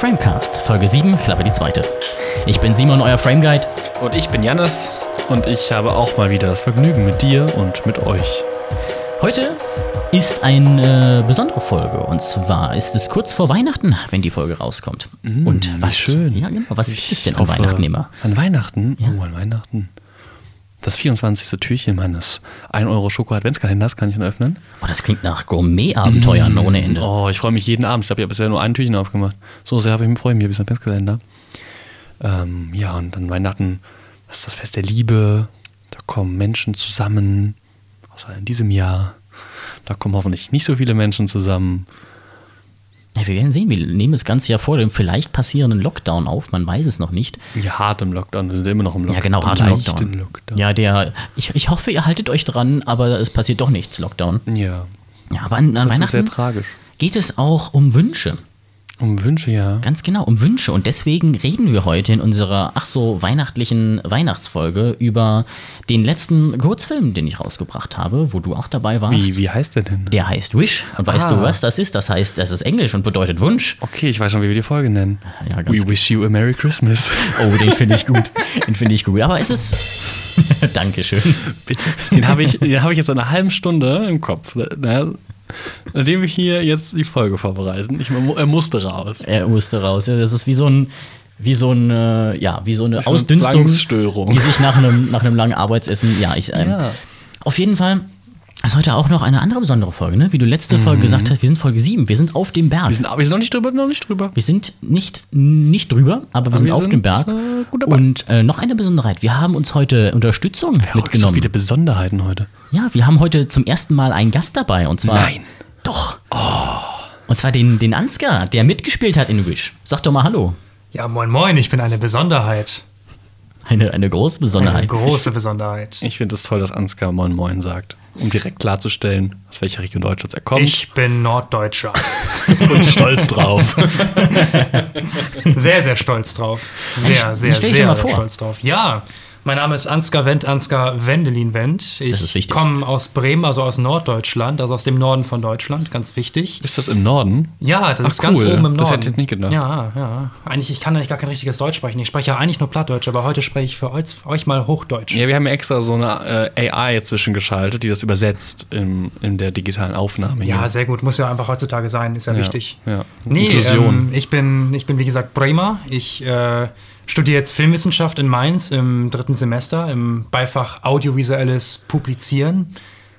Framecast, Folge 7, Klappe die zweite. Ich bin Simon, euer Frameguide. Und ich bin Jannis und ich habe auch mal wieder das Vergnügen mit dir und mit euch. Heute ist eine besondere Folge und zwar ist es kurz vor Weihnachten, wenn die Folge rauskommt. Mm, und was schön. Ja, genau. Was Ich gibt es denn an Weihnachten immer? An Weihnachten? Ja. Oh, an Weihnachten. Das 24. Türchen meines 1 Euro Schoko Adventskalenders kann ich dann öffnen. Oh, das klingt nach Gourmet-Abenteuern ohne Ende. Oh, ich freue mich jeden Abend. Ich glaube, ich habe bisher nur ein Türchen aufgemacht. So sehr habe ich mich freue mich, diesen Adventskalender. Ähm, ja, und dann Weihnachten, das ist das Fest der Liebe. Da kommen Menschen zusammen. Außer in diesem Jahr. Da kommen hoffentlich nicht so viele Menschen zusammen. Ja, wir werden sehen, wir nehmen das Ganze ja vor dem vielleicht passierenden Lockdown auf, man weiß es noch nicht. Ja, hart im Lockdown. Wir sind immer noch im Lockdown. Ja, genau, hart im Lockdown. Lockdown. Ja, der, ich, ich hoffe, ihr haltet euch dran, aber es passiert doch nichts, Lockdown. Ja. Ja, aber an, an Das ist sehr Weihnachten tragisch. geht es auch um Wünsche. Um Wünsche, ja. Ganz genau, um Wünsche. Und deswegen reden wir heute in unserer ach so weihnachtlichen Weihnachtsfolge über den letzten Kurzfilm, den ich rausgebracht habe, wo du auch dabei warst. Wie, wie heißt der denn? Der heißt Wish. Und weißt Ah. du, was das ist? Das heißt, das ist Englisch und bedeutet Wunsch. Okay, ich weiß schon, wie wir die Folge nennen. Ja, We genau. wish you a Merry Christmas. Oh, den finde ich gut. Den finde ich gut. Aber es ist. Dankeschön. Bitte. Den habe ich, den hab ich jetzt seit einer halben Stunde im Kopf. Na, Nachdem wir hier jetzt die Folge vorbereiten. Ich, er musste raus. Er musste raus. Ja, das ist wie so ein. Wie so eine, ja, wie so eine So eine Ausdünstung, Zwangsstörung. die sich nach einem, nach einem langen Arbeitsessen, ja, ich, ähm, Ja. Auf jeden Fall ist heute auch noch eine andere besondere Folge, ne? Wie du letzte Folge gesagt hast, wir sind Folge 7, wir sind auf dem Berg. Wir sind, wir sind noch nicht drüber, noch nicht drüber. Wir sind nicht, nicht drüber, aber wir Aber sind wir auf sind, dem Berg. äh, gut dabei. Und äh, noch eine Besonderheit, wir haben uns heute Unterstützung So mitgenommen. viele Besonderheiten heute. Ja, wir haben heute zum ersten Mal einen Gast dabei und zwar. Nein. Doch. Und zwar den, den Ansgar, der mitgespielt hat in Wish. Sag doch mal Hallo. Ja, moin moin, ich bin eine Besonderheit. Eine, eine große Eine Besonderheit. große Besonderheit. Ich finde es toll, dass Ansgar Moin Moin sagt. Um direkt klarzustellen, aus welcher Region Deutschlands er kommt. Ich bin Norddeutscher. und stolz drauf. Sehr, sehr stolz drauf. Sehr, sehr, sehr, sehr stolz drauf. Ja, mein Name ist Ansgar Wendt, Ansgar Wendelin Wendt. Ich Das ist wichtig. komme aus Bremen, also aus Norddeutschland, also aus dem Norden von Deutschland, ganz wichtig. Ist das im Norden? Ja, das Ach, ist ganz cool. oben im Norden. Das hätte ich nicht gedacht. Ja, ja. Eigentlich, ich kann eigentlich gar kein richtiges Deutsch sprechen. Ich spreche ja eigentlich nur Plattdeutsch, aber heute spreche ich für euch, euch mal Hochdeutsch. Ja, wir haben ja extra so eine äh, AI zwischengeschaltet, die das übersetzt in, in der digitalen Aufnahme. Ja, hier. sehr gut. Muss ja einfach heutzutage sein, ist ja, Ja, wichtig. ja. Nee, Inklusion. ähm, ich, bin, ich bin wie gesagt Bremer. Ich äh, studiere jetzt Filmwissenschaft in Mainz im dritten Semester im Beifach Audiovisuelles Publizieren.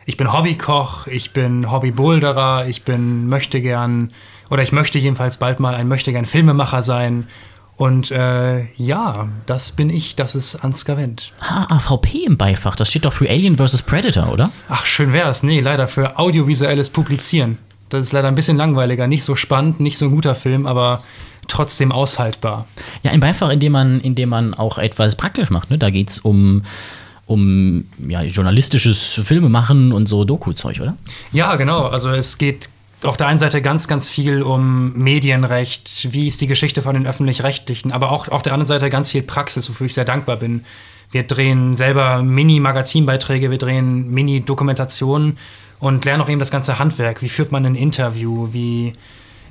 Ich bin Hobbykoch, ich bin Hobbyboulderer, ich bin möchte gern oder ich möchte jedenfalls bald mal ein möchte gern Filmemacher sein. Und äh, ja, das bin ich, das ist Ansgar Wendt. Ah, AVP im Beifach, das steht doch für Alien vs. Predator, oder? Ach, schön wär's. Nee, leider für audiovisuelles Publizieren. Das ist leider ein bisschen langweiliger, nicht so spannend, nicht so ein guter Film, aber trotzdem aushaltbar. Ja, ein Beifach, in dem man, in dem man auch etwas praktisch macht. Ne? Da geht es um, um ja, journalistisches Filmemachen und so Doku-Zeug, oder? Ja, genau. Also es geht auf der einen Seite ganz, ganz viel um Medienrecht, wie ist die Geschichte von den öffentlich-rechtlichen, aber auch auf der anderen Seite ganz viel Praxis, wofür ich sehr dankbar bin. Wir drehen selber Mini-Magazinbeiträge, wir drehen Mini-Dokumentationen und lernen auch eben das ganze Handwerk. Wie führt man ein Interview? Wie,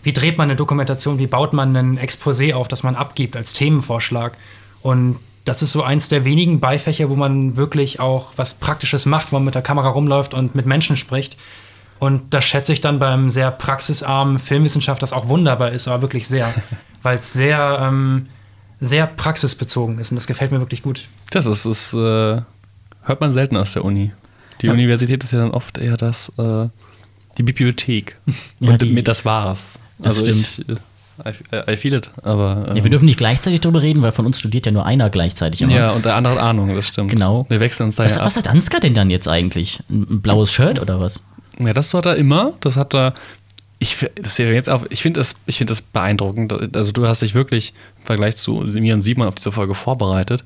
wie dreht man eine Dokumentation? Wie baut man ein Exposé auf, das man abgibt als Themenvorschlag? Und das ist so eins der wenigen Beifächer, wo man wirklich auch was Praktisches macht, wo man mit der Kamera rumläuft und mit Menschen spricht. Und das schätze ich dann beim sehr praxisarmen Filmwissenschaft, das auch wunderbar ist, aber wirklich sehr, weil es sehr, ähm, sehr praxisbezogen ist und das gefällt mir wirklich gut. Das ist, ist äh, hört man selten aus der Uni. Die Universität ist ja dann oft eher das, äh, die Bibliothek. Ja, Und die- das war's. Das ich, äh, I, I feel it, aber. Ja, ähm, wir dürfen nicht gleichzeitig darüber reden, weil von uns studiert ja nur einer gleichzeitig. immer. ja, und der andere hat Ahnung, das stimmt. Genau. Wir wechseln uns da Was, ja was ab. hat Ansgar denn dann jetzt eigentlich? Ein blaues Shirt oder was? Ja, das hat er immer. Das hat er. Ich, das ja jetzt auch, ich finde das, ich finde das beeindruckend. Also du hast dich wirklich im Vergleich zu mir und Simon auf diese Folge vorbereitet,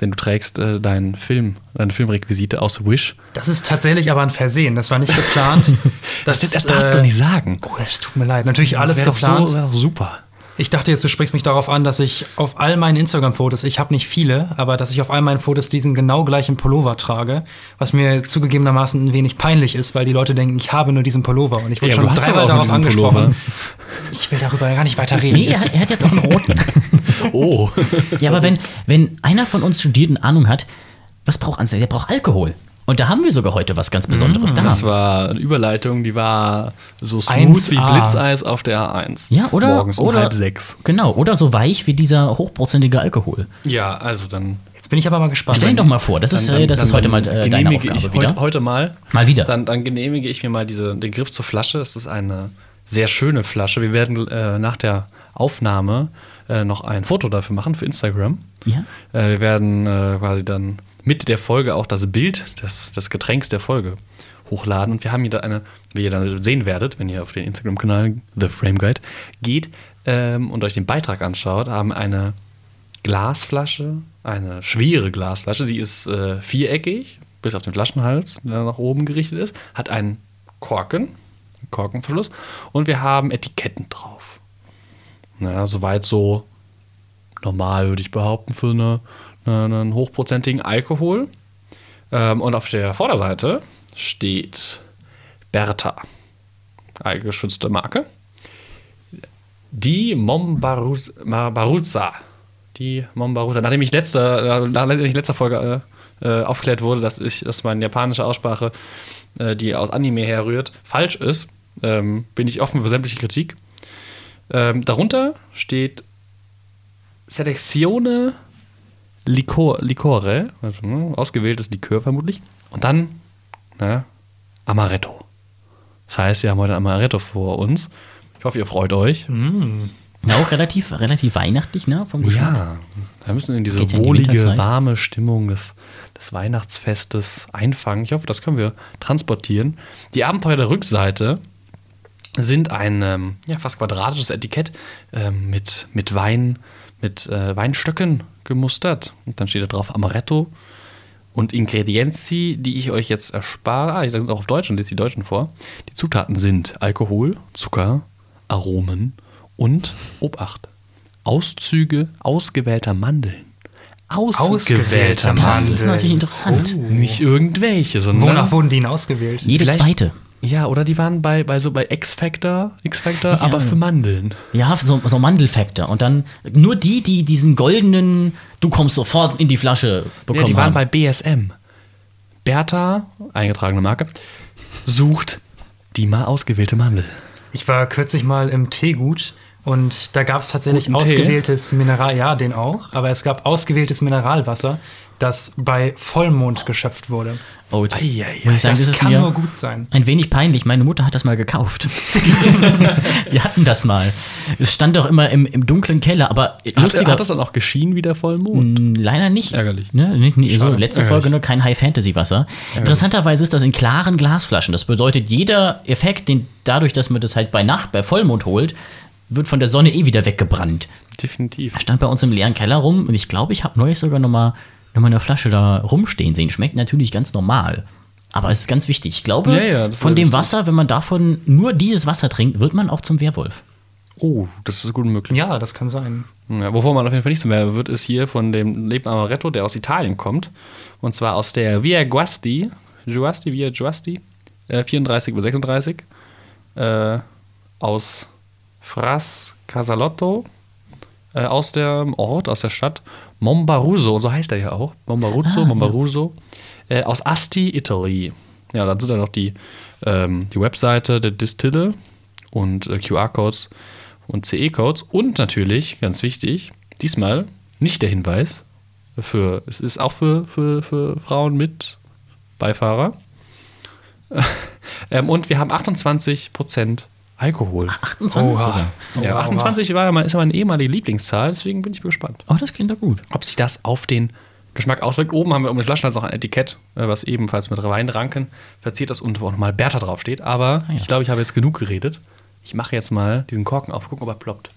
denn du trägst äh, deinen Film, deine Filmrequisite aus Wish. Das ist tatsächlich aber ein Versehen, das war nicht geplant. Das, das darfst äh, du nicht sagen. Oh, es tut mir leid. Natürlich alles das doch geplant. so, super. Ich dachte jetzt, du sprichst mich darauf an, dass ich auf all meinen Instagram-Fotos, ich habe nicht viele, aber dass ich auf all meinen Fotos diesen genau gleichen Pullover trage, was mir zugegebenermaßen ein wenig peinlich ist, weil die Leute denken, ich habe nur diesen Pullover und ich wurde Ja, schon dreimal darauf angesprochen. Pullover. Ich will darüber gar nicht weiter reden. Nee, er, er hat jetzt auch einen roten. Oh. ja, aber wenn, wenn einer von uns studiert und Ahnung hat, was braucht Ansel? Der braucht Alkohol. Und da haben wir sogar heute was ganz Besonderes da. Das war eine Überleitung, die war so smooth 1A. wie Blitzeis auf der A1. ja, oder? Morgens um oder, halb sechs. Genau, oder so weich wie dieser hochprozentige Alkohol. Ja, also dann. Jetzt bin ich aber mal gespannt. Stell ihn doch mal vor, das ist, dann, äh, das dann, ist heute mal dann äh, deine genehmige Aufgabe ich wieder. heute, heute mal. Mal wieder. Dann, dann genehmige ich mir mal diese, den Griff zur Flasche. Das ist eine sehr schöne Flasche. Wir werden äh, nach der Aufnahme äh, noch ein Foto dafür machen für Instagram. Ja? Äh, wir werden äh, quasi dann mit der Folge auch das Bild des, des Getränks der Folge hochladen. Und wir haben hier da eine, wie ihr dann sehen werdet, wenn ihr auf den Instagram-Kanal The Frame Guide geht ähm, und euch den Beitrag anschaut, haben eine Glasflasche, eine schwere Glasflasche. Sie ist äh, viereckig, bis auf den Flaschenhals, der nach oben gerichtet ist, hat einen Korken, einen Korkenverschluss und wir haben Etiketten drauf. Na, soweit so normal, würde ich behaupten, für eine, eine, einen hochprozentigen Alkohol. Ähm, und auf der Vorderseite steht Bertha, eine geschützte Marke. Die Mombaruz- Barbaruza. Die Mombaruza. Nachdem ich letzte, nachdem ich letzter Folge äh, äh, aufgeklärt wurde, dass, ich, dass meine japanische Aussprache, äh, die aus Anime herrührt, falsch ist, ähm, bin ich offen für sämtliche Kritik. Ähm, darunter steht Selezione Licor, Licore, also ne, ausgewähltes Likör vermutlich. Und dann ne, Amaretto. Das heißt, wir haben heute Amaretto vor uns. Ich hoffe, ihr freut euch. Ja, auch relativ, relativ weihnachtlich, ne? Vom Geschmack. Ja, wir müssen in diese Geht ja in die wohlige, warme Stimmung des, des Weihnachtsfestes einfangen. Ich hoffe, das können wir transportieren. Die Abenteuer der Rückseite sind ein ähm, ja, fast quadratisches Etikett ähm, mit, mit Wein, mit äh, Weinstöcken gemustert. Und dann steht da drauf Amaretto und Ingredienzi, die ich euch jetzt erspare. Ah, da sind auch auf Deutsch und lese die Deutschen vor. Die Zutaten sind Alkohol, Zucker, Aromen und Obacht. Auszüge ausgewählter Mandeln. Ausgewählter Das Mandeln. ist natürlich interessant. Nicht irgendwelche, sondern. Wonach wurden die denn ausgewählt? Jede Vielleicht- zweite. Ja, oder die waren bei, bei so bei X-Factor, X-Factor, Ja. aber für Mandeln. Ja, so, so Mandelfaktor. Und dann nur die, die diesen goldenen, du kommst sofort in die Flasche bekommen Ja, die waren haben. bei BSM. Bertha, eingetragene Marke, sucht die mal ausgewählte Mandel. Ich war kürzlich mal im Teegut und da gab es tatsächlich Guten Tee? ausgewähltes Mineral, ja, den auch, aber es gab ausgewähltes Mineralwasser, das bei Vollmond geschöpft wurde. oh, das, Eieiei, ich sagen, das das ist kann nur gut sein. ein wenig peinlich. Meine Mutter hat das mal gekauft. Wir hatten das mal. Es stand doch immer im, im dunklen Keller, aber Hat, lustiger. hat das dann auch geschienen wie der Vollmond? Leider nicht. Ärgerlich. Ne? Nicht, nicht, so, letzte Ärgerlich. Folge nur kein High-Fantasy-Wasser. Interessanterweise ist das in klaren Glasflaschen. Das bedeutet, jeder Effekt, den dadurch, dass man das halt bei Nacht, bei Vollmond holt, wird von der Sonne eh wieder weggebrannt. Definitiv. Er stand bei uns im leeren Keller rum und ich glaube, ich habe neulich sogar noch mal, noch mal eine Flasche da rumstehen sehen. Schmeckt natürlich ganz normal. Aber es ist ganz wichtig. Ich glaube, Ja, ja, von dem wichtig. Wasser, wenn man davon nur dieses Wasser trinkt, wird man auch zum Werwolf. Oh, das ist gut möglich. Ja, das kann sein. Ja, wovon man auf jeden Fall nicht zum Werbe wird, ist hier von dem Leben Amaretto, der aus Italien kommt. Und zwar aus der Via Guasti, Guasti, Via Guasti, äh, 34 bis 36, äh, aus Fras Casalotto, äh, aus dem Ort, aus der Stadt. Mombaruso, so heißt er ja auch, Mombaruzo, Ah, Mombaruso, äh, aus Asti, Italy. Ja, dann sind da noch die, ähm, die Webseite der Distille und äh, QR-Codes und CE-Codes und natürlich, ganz wichtig, diesmal nicht der Hinweis, für, es ist auch für, für, für Frauen mit Beifahrer. ähm, und wir haben 28% Alkohol. 28 Oha. sogar. ja, oha. 28 war ja mal, ist ja meine ehemalige Lieblingszahl, deswegen bin ich gespannt, Oh, das klingt doch gut. ob sich das auf den Geschmack auswirkt. Oben haben wir um die Flaschen also auch ein Etikett, äh, was ebenfalls mit Weinranken verziert ist und wo auch nochmal Bertha draufsteht. Aber Ah, ja. ich glaube, ich habe jetzt genug geredet. Ich mache jetzt mal diesen Korken auf, gucken, ob er ploppt.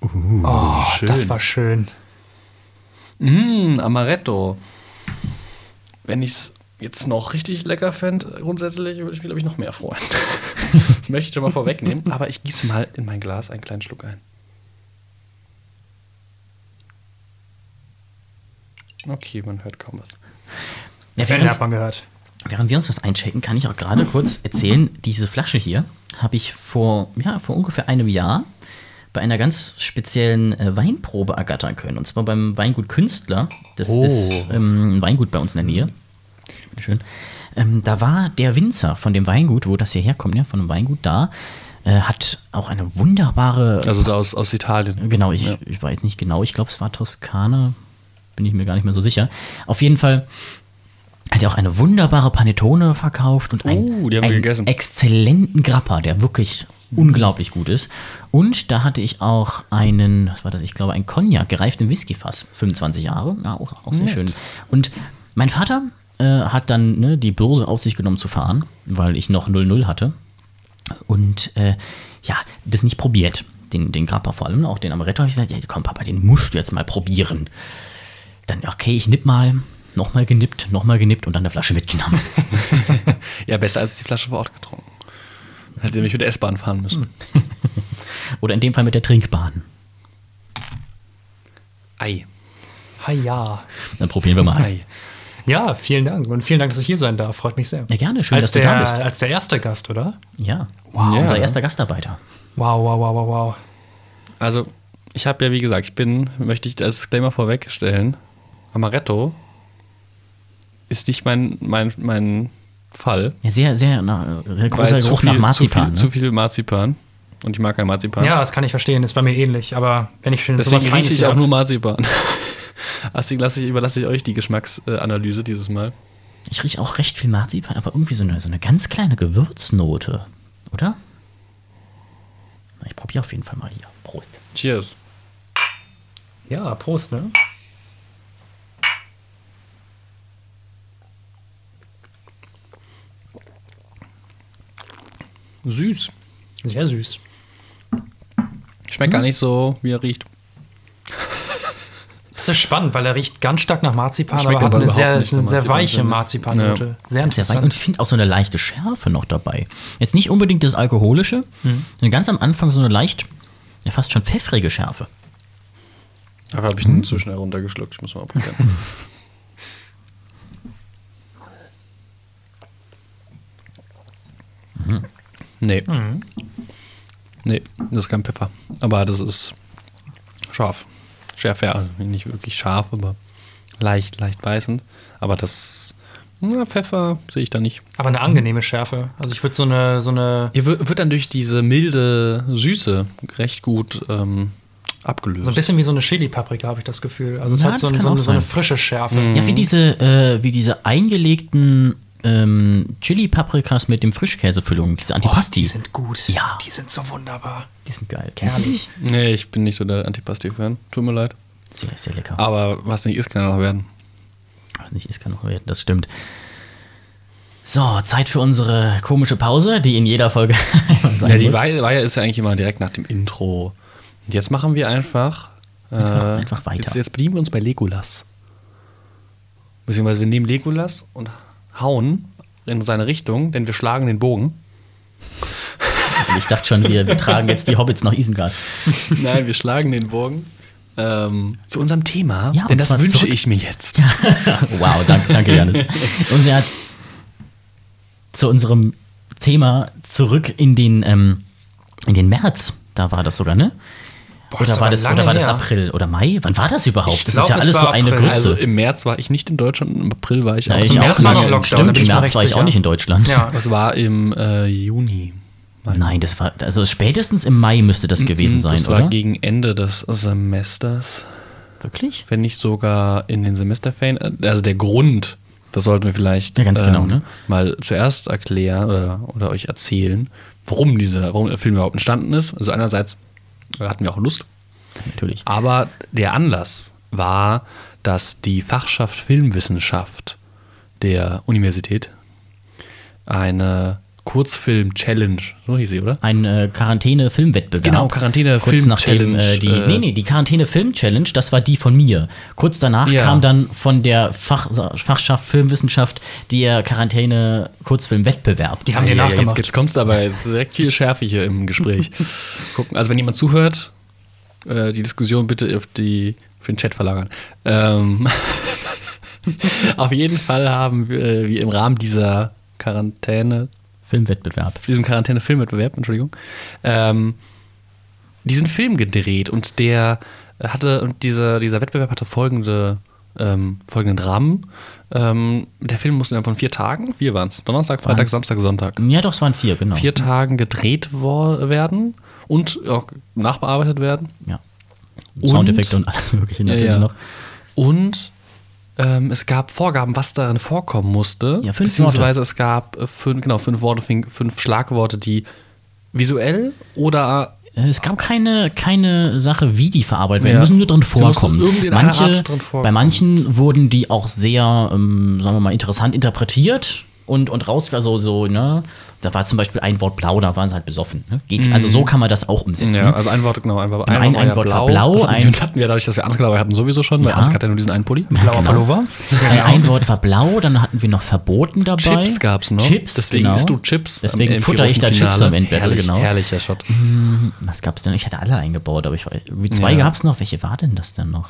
Oh, schön. das war schön. Mmh, Amaretto. Wenn ich es jetzt noch richtig lecker fände, grundsätzlich würde ich mich, glaube ich, noch mehr freuen. das möchte ich schon mal vorwegnehmen. Aber ich gieße mal in mein Glas einen kleinen Schluck ein. Okay, man hört kaum was. Ja, Zähne hat während, man gehört. während wir uns was einchecken, kann ich auch gerade kurz erzählen, diese Flasche hier habe ich vor, ja, vor ungefähr einem Jahr bei einer ganz speziellen äh, Weinprobe ergattern können. Und zwar beim Weingut Künstler. Das Oh. ist ähm, ein Weingut bei uns in der Nähe. Bitteschön. Ähm, da war der Winzer von dem Weingut, wo das hier herkommt, ja, von dem Weingut da, äh, hat auch eine wunderbare Also da aus, aus Italien. Genau, ich, Ja. ich weiß nicht genau. Ich glaube, es war Toskana. Bin ich mir gar nicht mehr so sicher. Auf jeden Fall hat er auch eine wunderbare Panettone verkauft und einen, Oh, haben wir einen exzellenten Grappa, der wirklich unglaublich gut ist. Und da hatte ich auch einen, was war das? Ich glaube, ein Cognac, gereiften Whiskyfass, 25 Jahre. Ja, auch, auch sehr Nett. schön. Und mein Vater äh, hat dann ne, die Börse auf sich genommen zu fahren, weil ich noch 0-0 hatte und äh, ja, das nicht probiert. Den, den Grappa vor allem, auch den Amaretto, habe ich gesagt, ja komm Papa, den musst du jetzt mal probieren. Dann, okay, ich nipp mal, nochmal genippt, nochmal genippt und dann eine Flasche mitgenommen. Ja, besser als die Flasche vor Ort getrunken. Hätte nämlich mit der S-Bahn fahren müssen. Oder in dem Fall mit der Trinkbahn. Ei. Ha ja. Dann probieren wir mal. Ei. Ja, vielen Dank. Und vielen Dank, dass ich hier sein darf. Freut mich sehr. Ja, gerne, schön, als dass du der, da bist. Als der erste Gast, oder? Ja, Wow. Ja. unser erster Gastarbeiter. Wow, wow, wow, wow, wow. Also, ich habe ja, wie gesagt, ich bin, möchte ich als Disclaimer vorwegstellen, Amaretto ist nicht mein, mein, mein Fall. Ja, sehr, sehr, na, sehr großer zu Geruch viel- nach Marzipan. Zu viel, ne? zu viel Marzipan. Und ich mag kein Marzipan. Ja, das kann ich verstehen. Ist bei mir ähnlich. Aber wenn ich schon Deswegen sowas rieche ich auch nur Marzipan. Deswegen lasse ich, überlasse ich euch die Geschmacksanalyse dieses Mal. Ich rieche auch recht viel Marzipan, aber irgendwie so eine, so eine ganz kleine Gewürznote, oder? Ich probiere auf jeden Fall mal hier. Prost. Cheers. Ja, Prost, ne? Süß. Sehr süß. Schmeckt Hm? gar nicht so, wie er riecht. Das ist spannend, weil er riecht ganz stark nach Marzipan, aber hat aber eine sehr, eine sehr Marzipan, weiche finde ich. Marzipannote. Sehr Sehr weich interessant. und ich finde auch so eine leichte Schärfe noch dabei. Jetzt nicht unbedingt das Alkoholische, Hm. sondern ganz am Anfang so eine leicht, ja fast schon pfeffrige Schärfe. Aber habe ich ihn zu schnell runtergeschluckt. Ich muss mal probieren. nee. Nee, das ist kein Pfeffer. Aber das ist scharf. Schärfer, also nicht wirklich scharf, aber leicht, leicht beißend. Aber das na, Pfeffer sehe ich da nicht. Aber eine angenehme Schärfe. Also ich würde so eine, so eine, Hier wird, wird dann durch diese milde Süße recht gut ähm, abgelöst. so ein bisschen wie so eine Chili-Paprika, habe ich das Gefühl. Also es Ja, hat so, ein, so, eine, so eine frische Schärfe. Ja, wie diese, äh, wie diese eingelegten ähm, Chili-Paprikas mit dem Frischkäsefüllung, diese Oh, Antipasti. die sind gut. Ja. Die sind so wunderbar. die sind geil. Herrlich. Nee, ich bin nicht so der Antipasti-Fan. Tut mir leid. Sehr, sehr lecker. Aber was nicht ist, kann noch werden. Ach, Nicht ist, kann noch werden, das stimmt. So, Zeit für unsere komische Pause, die in jeder Folge sein Ja, die. Weihe, Weihe ist ja eigentlich immer direkt nach dem Intro. Und jetzt machen wir einfach. Äh, Einfach- einfach weiter. Jetzt, jetzt bedienen wir uns bei Legolas. Beziehungsweise wir nehmen Legolas und hauen in seine Richtung, denn wir schlagen den Bogen. Und ich dachte schon, wir, wir tragen jetzt die Hobbits nach Isengard. Nein, wir schlagen den Bogen ähm, zu unserem Thema, Ja, denn und das wünsche zurück- ich mir jetzt. Wow, danke, danke Janis. Und sie hat zu unserem Thema zurück in den, ähm, in den März. Da war das sogar, ne? Boah, das oder war das, oder war das her. April oder Mai? Wann war das überhaupt? Ich das glaub, ist ja es alles so war eine April. Grütze. Also im März war ich nicht in Deutschland, im April war ich auch. ich im März war noch. Lockdown, Stimmt, im März war ich auch nicht in Deutschland. Ja. Das war im äh, Juni. Nein, das war, also spätestens im Mai müsste das gewesen sein, das war oder? gegen Ende des Semesters. Wirklich? wenn nicht sogar in den Semesterferien. Also der Grund, das sollten wir vielleicht Ja, ganz genau, ne? mal zuerst erklären oder, oder euch erzählen, warum dieser warum der Film überhaupt entstanden ist. Also einerseits hatten wir auch Lust, Natürlich. aber der Anlass war, dass die Fachschaft Filmwissenschaft der Universität eine Kurzfilm-Challenge. So hieß sie, oder? Ein äh, Quarantäne-Filmwettbewerb. Genau, Quarantäne- Kurz Film- nachdem, Äh, die, äh, nee, nee, die Quarantäne-Film-Challenge, das war die von mir. Kurz danach Ja. kam dann von der Fach, Fachschaft Filmwissenschaft der Quarantäne-Kurzfilm-Wettbewerb. Die haben dir Ja, ja, jetzt, nachgemacht. jetzt kommst du aber jetzt direkt viel Schärfe hier im Gespräch. Gucken. Also wenn jemand zuhört, äh, die Diskussion bitte auf, die, auf den Chat verlagern. Ähm, auf jeden Fall haben wir, äh, wir im Rahmen dieser Quarantäne, Filmwettbewerb. diesem Quarantäne-Filmwettbewerb, Entschuldigung, ähm, diesen Film gedreht und der hatte, und dieser, dieser Wettbewerb hatte folgende, ähm, folgenden Rahmen. Ähm, der Film musste innerhalb von vier Tagen, vier waren es, Donnerstag, Freitag, Waren's- Samstag, Sonntag, Ja, doch, es waren vier, genau. vier Tagen gedreht werden und auch nachbearbeitet werden. Ja. Und- Soundeffekte und alles Mögliche natürlich Ja, ja. noch. Und ähm, es gab Vorgaben, was darin vorkommen musste. Ja, fünf beziehungsweise es gab äh, fünf, genau, fünf Worte, fünf, Schlagworte, die visuell oder Äh, Es gab keine, keine Sache, wie die verarbeitet werden. Ja. Die müssen nur drin vorkommen. Manche, drin vorkommen. bei manchen wurden die auch sehr, ähm, sagen wir mal, interessant interpretiert und, und raus, also so, ne? Da war zum Beispiel ein Wort blau, da waren sie halt besoffen. Ne? Geht, Also so kann man das auch umsetzen. Ja, also ein Wort, genau, ein, Wort- Ein- ein, ein Wort war blau, Also, ein- hatten wir dadurch, dass wir Ansgar dabei hatten, sowieso schon, weil Ja. Ansgar hat ja nur diesen einen Pulli. Blauer genau. Pullover. Ein, ein Wort war blau, dann hatten wir noch verboten dabei. Chips gab es noch. Chips, Deswegen genau. isst du Chips. Deswegen futter ich da Chips am Endbattle, Herrlich, genau. Herrlicher Shot. Was gab's denn? Ich hatte alle eingebaut, aber ich zwei Ja. gab's noch. Welche war denn das denn noch?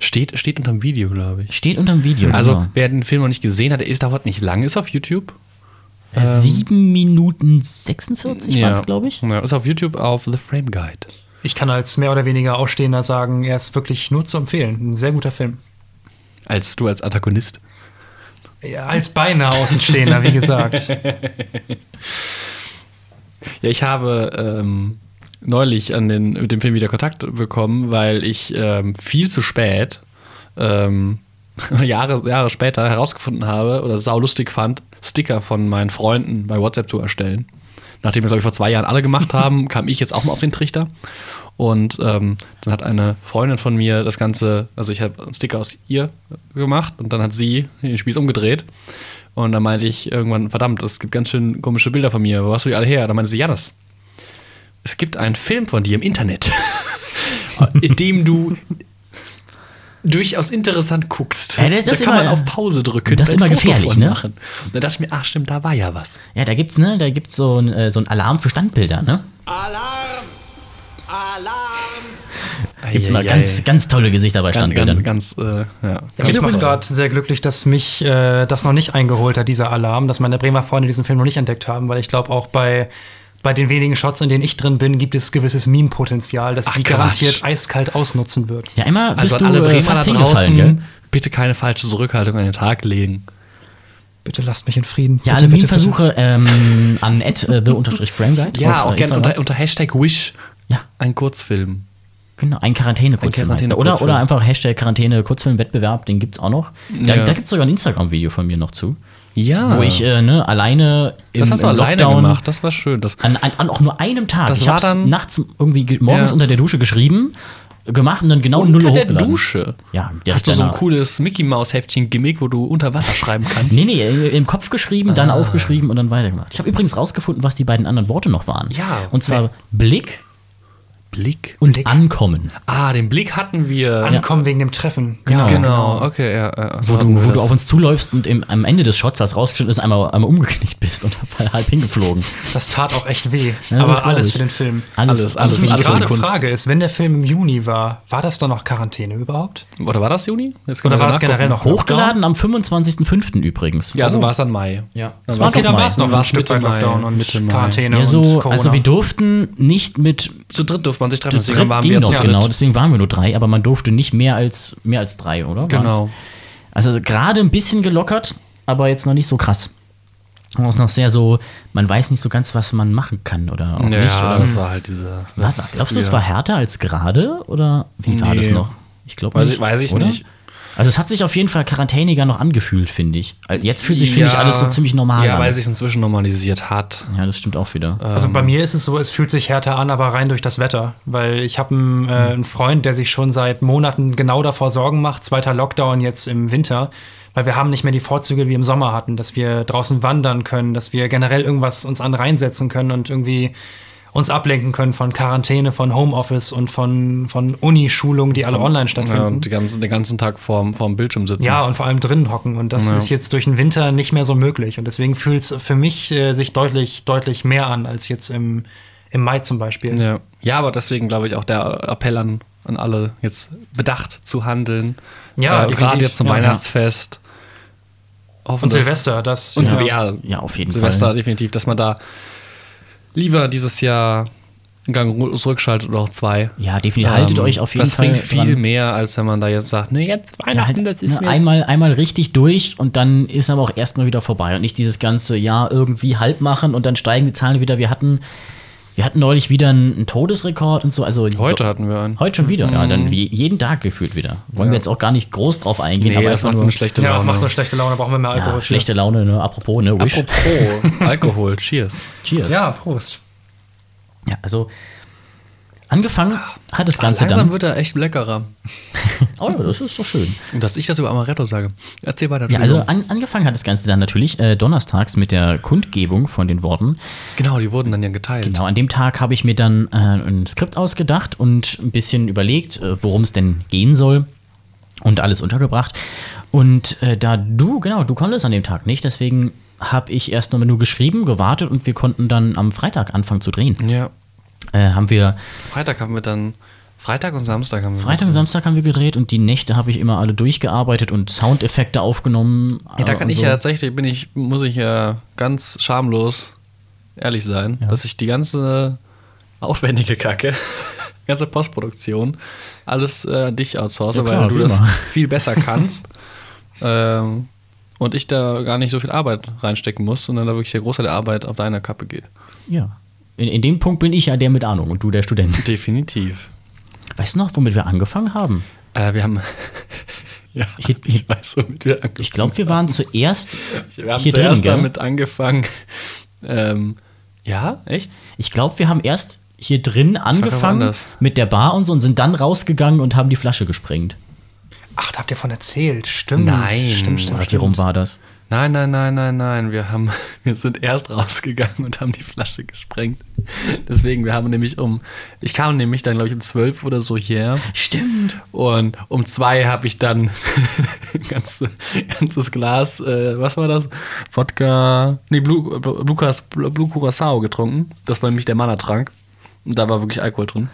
Steht, steht unterm Video, glaube ich. Steht unterm Video. Also, genau. wer den Film noch nicht gesehen hat, der ist dauert nicht lang, ist auf YouTube. Äh, Sieben Minuten 46 war's, glaube ich. Ja, ist auf YouTube auf The Frame Guide. Ich kann als mehr oder weniger Ausstehender sagen, er ist wirklich nur zu empfehlen. Ein sehr guter Film. Als du als Antagonist. Ja, als beinahe Außenstehender, wie gesagt. Ja, ich habe ähm, neulich an den, mit dem Film wieder Kontakt bekommen, weil ich ähm, viel zu spät, ähm, Jahre, Jahre später herausgefunden habe oder saulustig fand, Sticker von meinen Freunden bei WhatsApp zu erstellen. Nachdem wir, glaube ich, vor zwei Jahren alle gemacht haben, kam ich jetzt auch mal auf den Trichter. Und ähm, dann hat eine Freundin von mir das Ganze, also ich habe einen Sticker aus ihr gemacht und dann hat sie den Spieß umgedreht. Und dann meinte ich irgendwann, verdammt, es gibt ganz schön komische Bilder von mir. Wo hast du die alle her? Dann meinte sie, Janis, es gibt einen Film von dir im Internet, in dem du durchaus interessant guckst. Ja, das- das da kann man immer- auf Pause drücken. das ist immer gefährlich, ne? Machen. Und dann dachte ich mir, ach stimmt, da war ja was. Ja, da gibt's, ne, da gibt's so ein, äh, so ein Alarm für Standbilder, ne? Alarm! Alarm! Gibt's immer Eieiei. ganz, ganz tolle Gesichter bei Standbildern. ganz, ganz äh, ja. Ich bin gerade sehr glücklich, dass mich äh, das noch nicht eingeholt hat, dieser Alarm, dass meine Bremer Freunde diesen Film noch nicht entdeckt haben, weil ich glaube, auch bei, bei den wenigen Shots, in denen ich drin bin, gibt es gewisses Meme-Potenzial, das Ach, die Quatsch. garantiert eiskalt ausnutzen wird. Ja, immer bist Also du alle äh, Bremer da draußen, gell? bitte keine falsche Zurückhaltung an den Tag legen. Bitte lasst mich in Frieden. Ja, bitte, alle bitte, Meme-Versuche ähm, an at, äh, the-frameguide. Ja, auf, auch gerne unter, unter Hashtag Wish Ja, ein Kurzfilm. genau, ein Quarantäne-Kurzfilm. Quarantäne- oder, oder einfach Hashtag Quarantäne-Kurzfilm-Wettbewerb, den gibt's auch noch. Da, Ja. da gibt's sogar ein Instagram-Video von mir noch zu. Ja. Wo ich äh, ne, alleine im, das hast du im alleine Lockdown gemacht, das war schön. Das, An, an, an auch nur einem Tag. Das ich war hab's dann- nachts irgendwie ge- morgens Ja. unter der Dusche geschrieben, gemacht und dann genau null unter der hochgeladen. Dusche. Ja, der Hast du so ein danach- cooles Mickey Mouse Heftchen Gimmick, wo du unter Wasser schreiben kannst? Nee, nee, äh, im Kopf geschrieben, Ah. dann aufgeschrieben und dann weitergemacht. Ich habe übrigens rausgefunden, was die beiden anderen Worte noch waren. Ja. Und zwar Blick Blick. und Blick. Ankommen. Ah, den Blick hatten wir. Ankommen wegen dem Treffen. Genau. Genau, okay, ja. ja Wo, du, wo du das. auf uns zuläufst und im, am Ende des Shots, als rausgeschnitten ist, einmal, einmal umgeknickt bist und halb hingeflogen. Das tat auch echt weh. Ja, das aber alles ich. für den Film. Alles, Was alles, ich mich alles für die gerade frage ist, wenn der Film im Juni war, war das dann noch Quarantäne überhaupt? Oder war das Juni? Oder war es nachgucken. generell noch Hochgeladen am 25.05. übrigens. Ja, so war es dann Mai. Ja. Dann war Okay, doch dann Mai. war es noch Mitte Mai. Lockdown und Mitte. Quarantäne Ja, und so, Corona. also wir durften nicht mit Zu dritt durfte man sich treffen, Zu deswegen waren wir noch, zu genau, dritt. deswegen waren wir nur drei, aber man durfte nicht mehr als, mehr als drei, oder? Waren's? Genau. Also gerade ein bisschen gelockert, aber jetzt noch nicht so krass. Man ist noch sehr so, man weiß nicht so ganz, was man machen kann oder auch Ja, nicht. Oder? das war halt diese. Was, glaubst du, es war härter als gerade? Oder wie war Nee. das noch? Ich glaube Weiß nicht. ich, weiß ich nicht. Also es hat sich auf jeden Fall quarantäniger noch angefühlt, finde ich. Also Jetzt fühlt sich, finde ich, alles so ziemlich normal Ja, an. weil es sich inzwischen normalisiert hat. ja, das stimmt auch wieder. Also bei mir ist es so, es fühlt sich härter an, aber rein durch das Wetter. Weil ich habe einen, äh, einen Freund, der sich schon seit Monaten genau davor Sorgen macht, zweiter Lockdown jetzt im Winter. Weil wir haben nicht mehr die Vorzüge wie im Sommer hatten, dass wir draußen wandern können, dass wir generell irgendwas uns an reinsetzen können und irgendwie uns ablenken können von Quarantäne, von Homeoffice und von, von Uni-Schulungen, die alle online Ja, und stattfinden. die ganzen, den ganzen Tag vorm, vorm Bildschirm sitzen. Ja, und vor allem drinnen hocken. Und das Ja. ist jetzt durch den Winter nicht mehr so möglich. Und deswegen fühlt es für mich äh, sich deutlich, deutlich mehr an als jetzt im, im Mai zum Beispiel. Ja, ja aber deswegen glaube ich auch der Appell an, an alle, jetzt bedacht zu handeln. Ja, äh, gerade jetzt zum Ja, Weihnachtsfest. Hoffen, Und Silvester, das Und ja. Ja, auf jeden Silvester Fall. definitiv, dass man da lieber dieses Jahr einen Gang zurückschaltet oder auch zwei. Ja, definitiv. Haltet Ähm, euch auf jeden das Fall. bringt viel dran. mehr, als wenn man da jetzt sagt, ne, jetzt Ja, halt, ne, einmal, einmal richtig durch und dann ist aber auch erstmal wieder vorbei. Und nicht dieses ganze Jahr irgendwie halb machen und dann steigen die Zahlen wieder. Wir hatten, wir hatten neulich wieder einen, Todesrekord und so. Also Heute hatten wir einen. Heute schon wieder, ja. Dann wie jeden Tag gefühlt wieder. Wollen wir jetzt auch gar nicht groß drauf eingehen, Nee, aber das macht so nur eine schlechte ja, Laune. macht nur schlechte Laune, brauchen wir mehr Alkohol. ja, schlechte Laune, ne? Apropos, ne? Wish. Apropos Alkohol, cheers. Cheers. Ja, Prost. Ja, also angefangen hat das Ganze Langsam dann. wird er echt leckerer. Oh, das ist doch schön. Und dass ich das über Amaretto sage. Erzähl weiter. Ja, also an, angefangen hat das Ganze dann natürlich äh, donnerstags mit der Kundgebung von den Worten. genau, die wurden dann ja geteilt. Genau, an dem Tag habe ich mir dann äh, ein Skript ausgedacht und ein bisschen überlegt, äh, worum es denn gehen soll und alles untergebracht. Und äh, da du, genau, du konntest an dem Tag nicht, deswegen habe ich erst nur geschrieben, gewartet und wir konnten dann am Freitag anfangen zu drehen. Ja. Äh, haben wir Freitag haben wir dann. Freitag und Samstag haben wir. Freitag und Samstag haben wir gedreht und die Nächte habe ich immer alle durchgearbeitet und Soundeffekte aufgenommen. Ja, da äh, kann ich so. ja tatsächlich, bin ich, muss ich ja ganz schamlos ehrlich sein, dass ich die ganze aufwendige Kacke, ganze Postproduktion, alles äh, dich outsource, Ja, klar, weil du das immer. viel besser kannst. ähm, und ich da gar nicht so viel Arbeit reinstecken muss, sondern da wirklich der Großteil der Arbeit auf deiner Kappe geht. Ja. In, in dem Punkt bin ich ja der mit Ahnung und du der Student. Definitiv. Weißt du noch, womit wir angefangen haben? Äh, wir haben. ja, Hier- ich weiß, womit wir angefangen Ich glaube, wir waren zuerst Wir haben hier drin, zuerst gell? damit angefangen. Ähm, ja, echt? Ich glaube, wir haben erst hier drin angefangen mit der Bar und so und sind dann rausgegangen und haben die Flasche gesprengt. Ach, da habt ihr von erzählt. Stimmt. Nein. Stimmt, stimmt, Oder wie stimmt. rum war das? Nein, nein, nein, nein, nein. Wir, haben, wir sind erst rausgegangen und haben die Flasche gesprengt. Deswegen, wir haben nämlich um. Ich kam nämlich dann, glaube ich, um 12 oder so hierher. Stimmt. Und um zwei habe ich dann ein ganze, ganzes Glas, äh, was war das? Wodka, nee, Blue, Blue, Blue, Blue Curacao getrunken. Das war nämlich der Mana-Trank. Und da war wirklich Alkohol drin.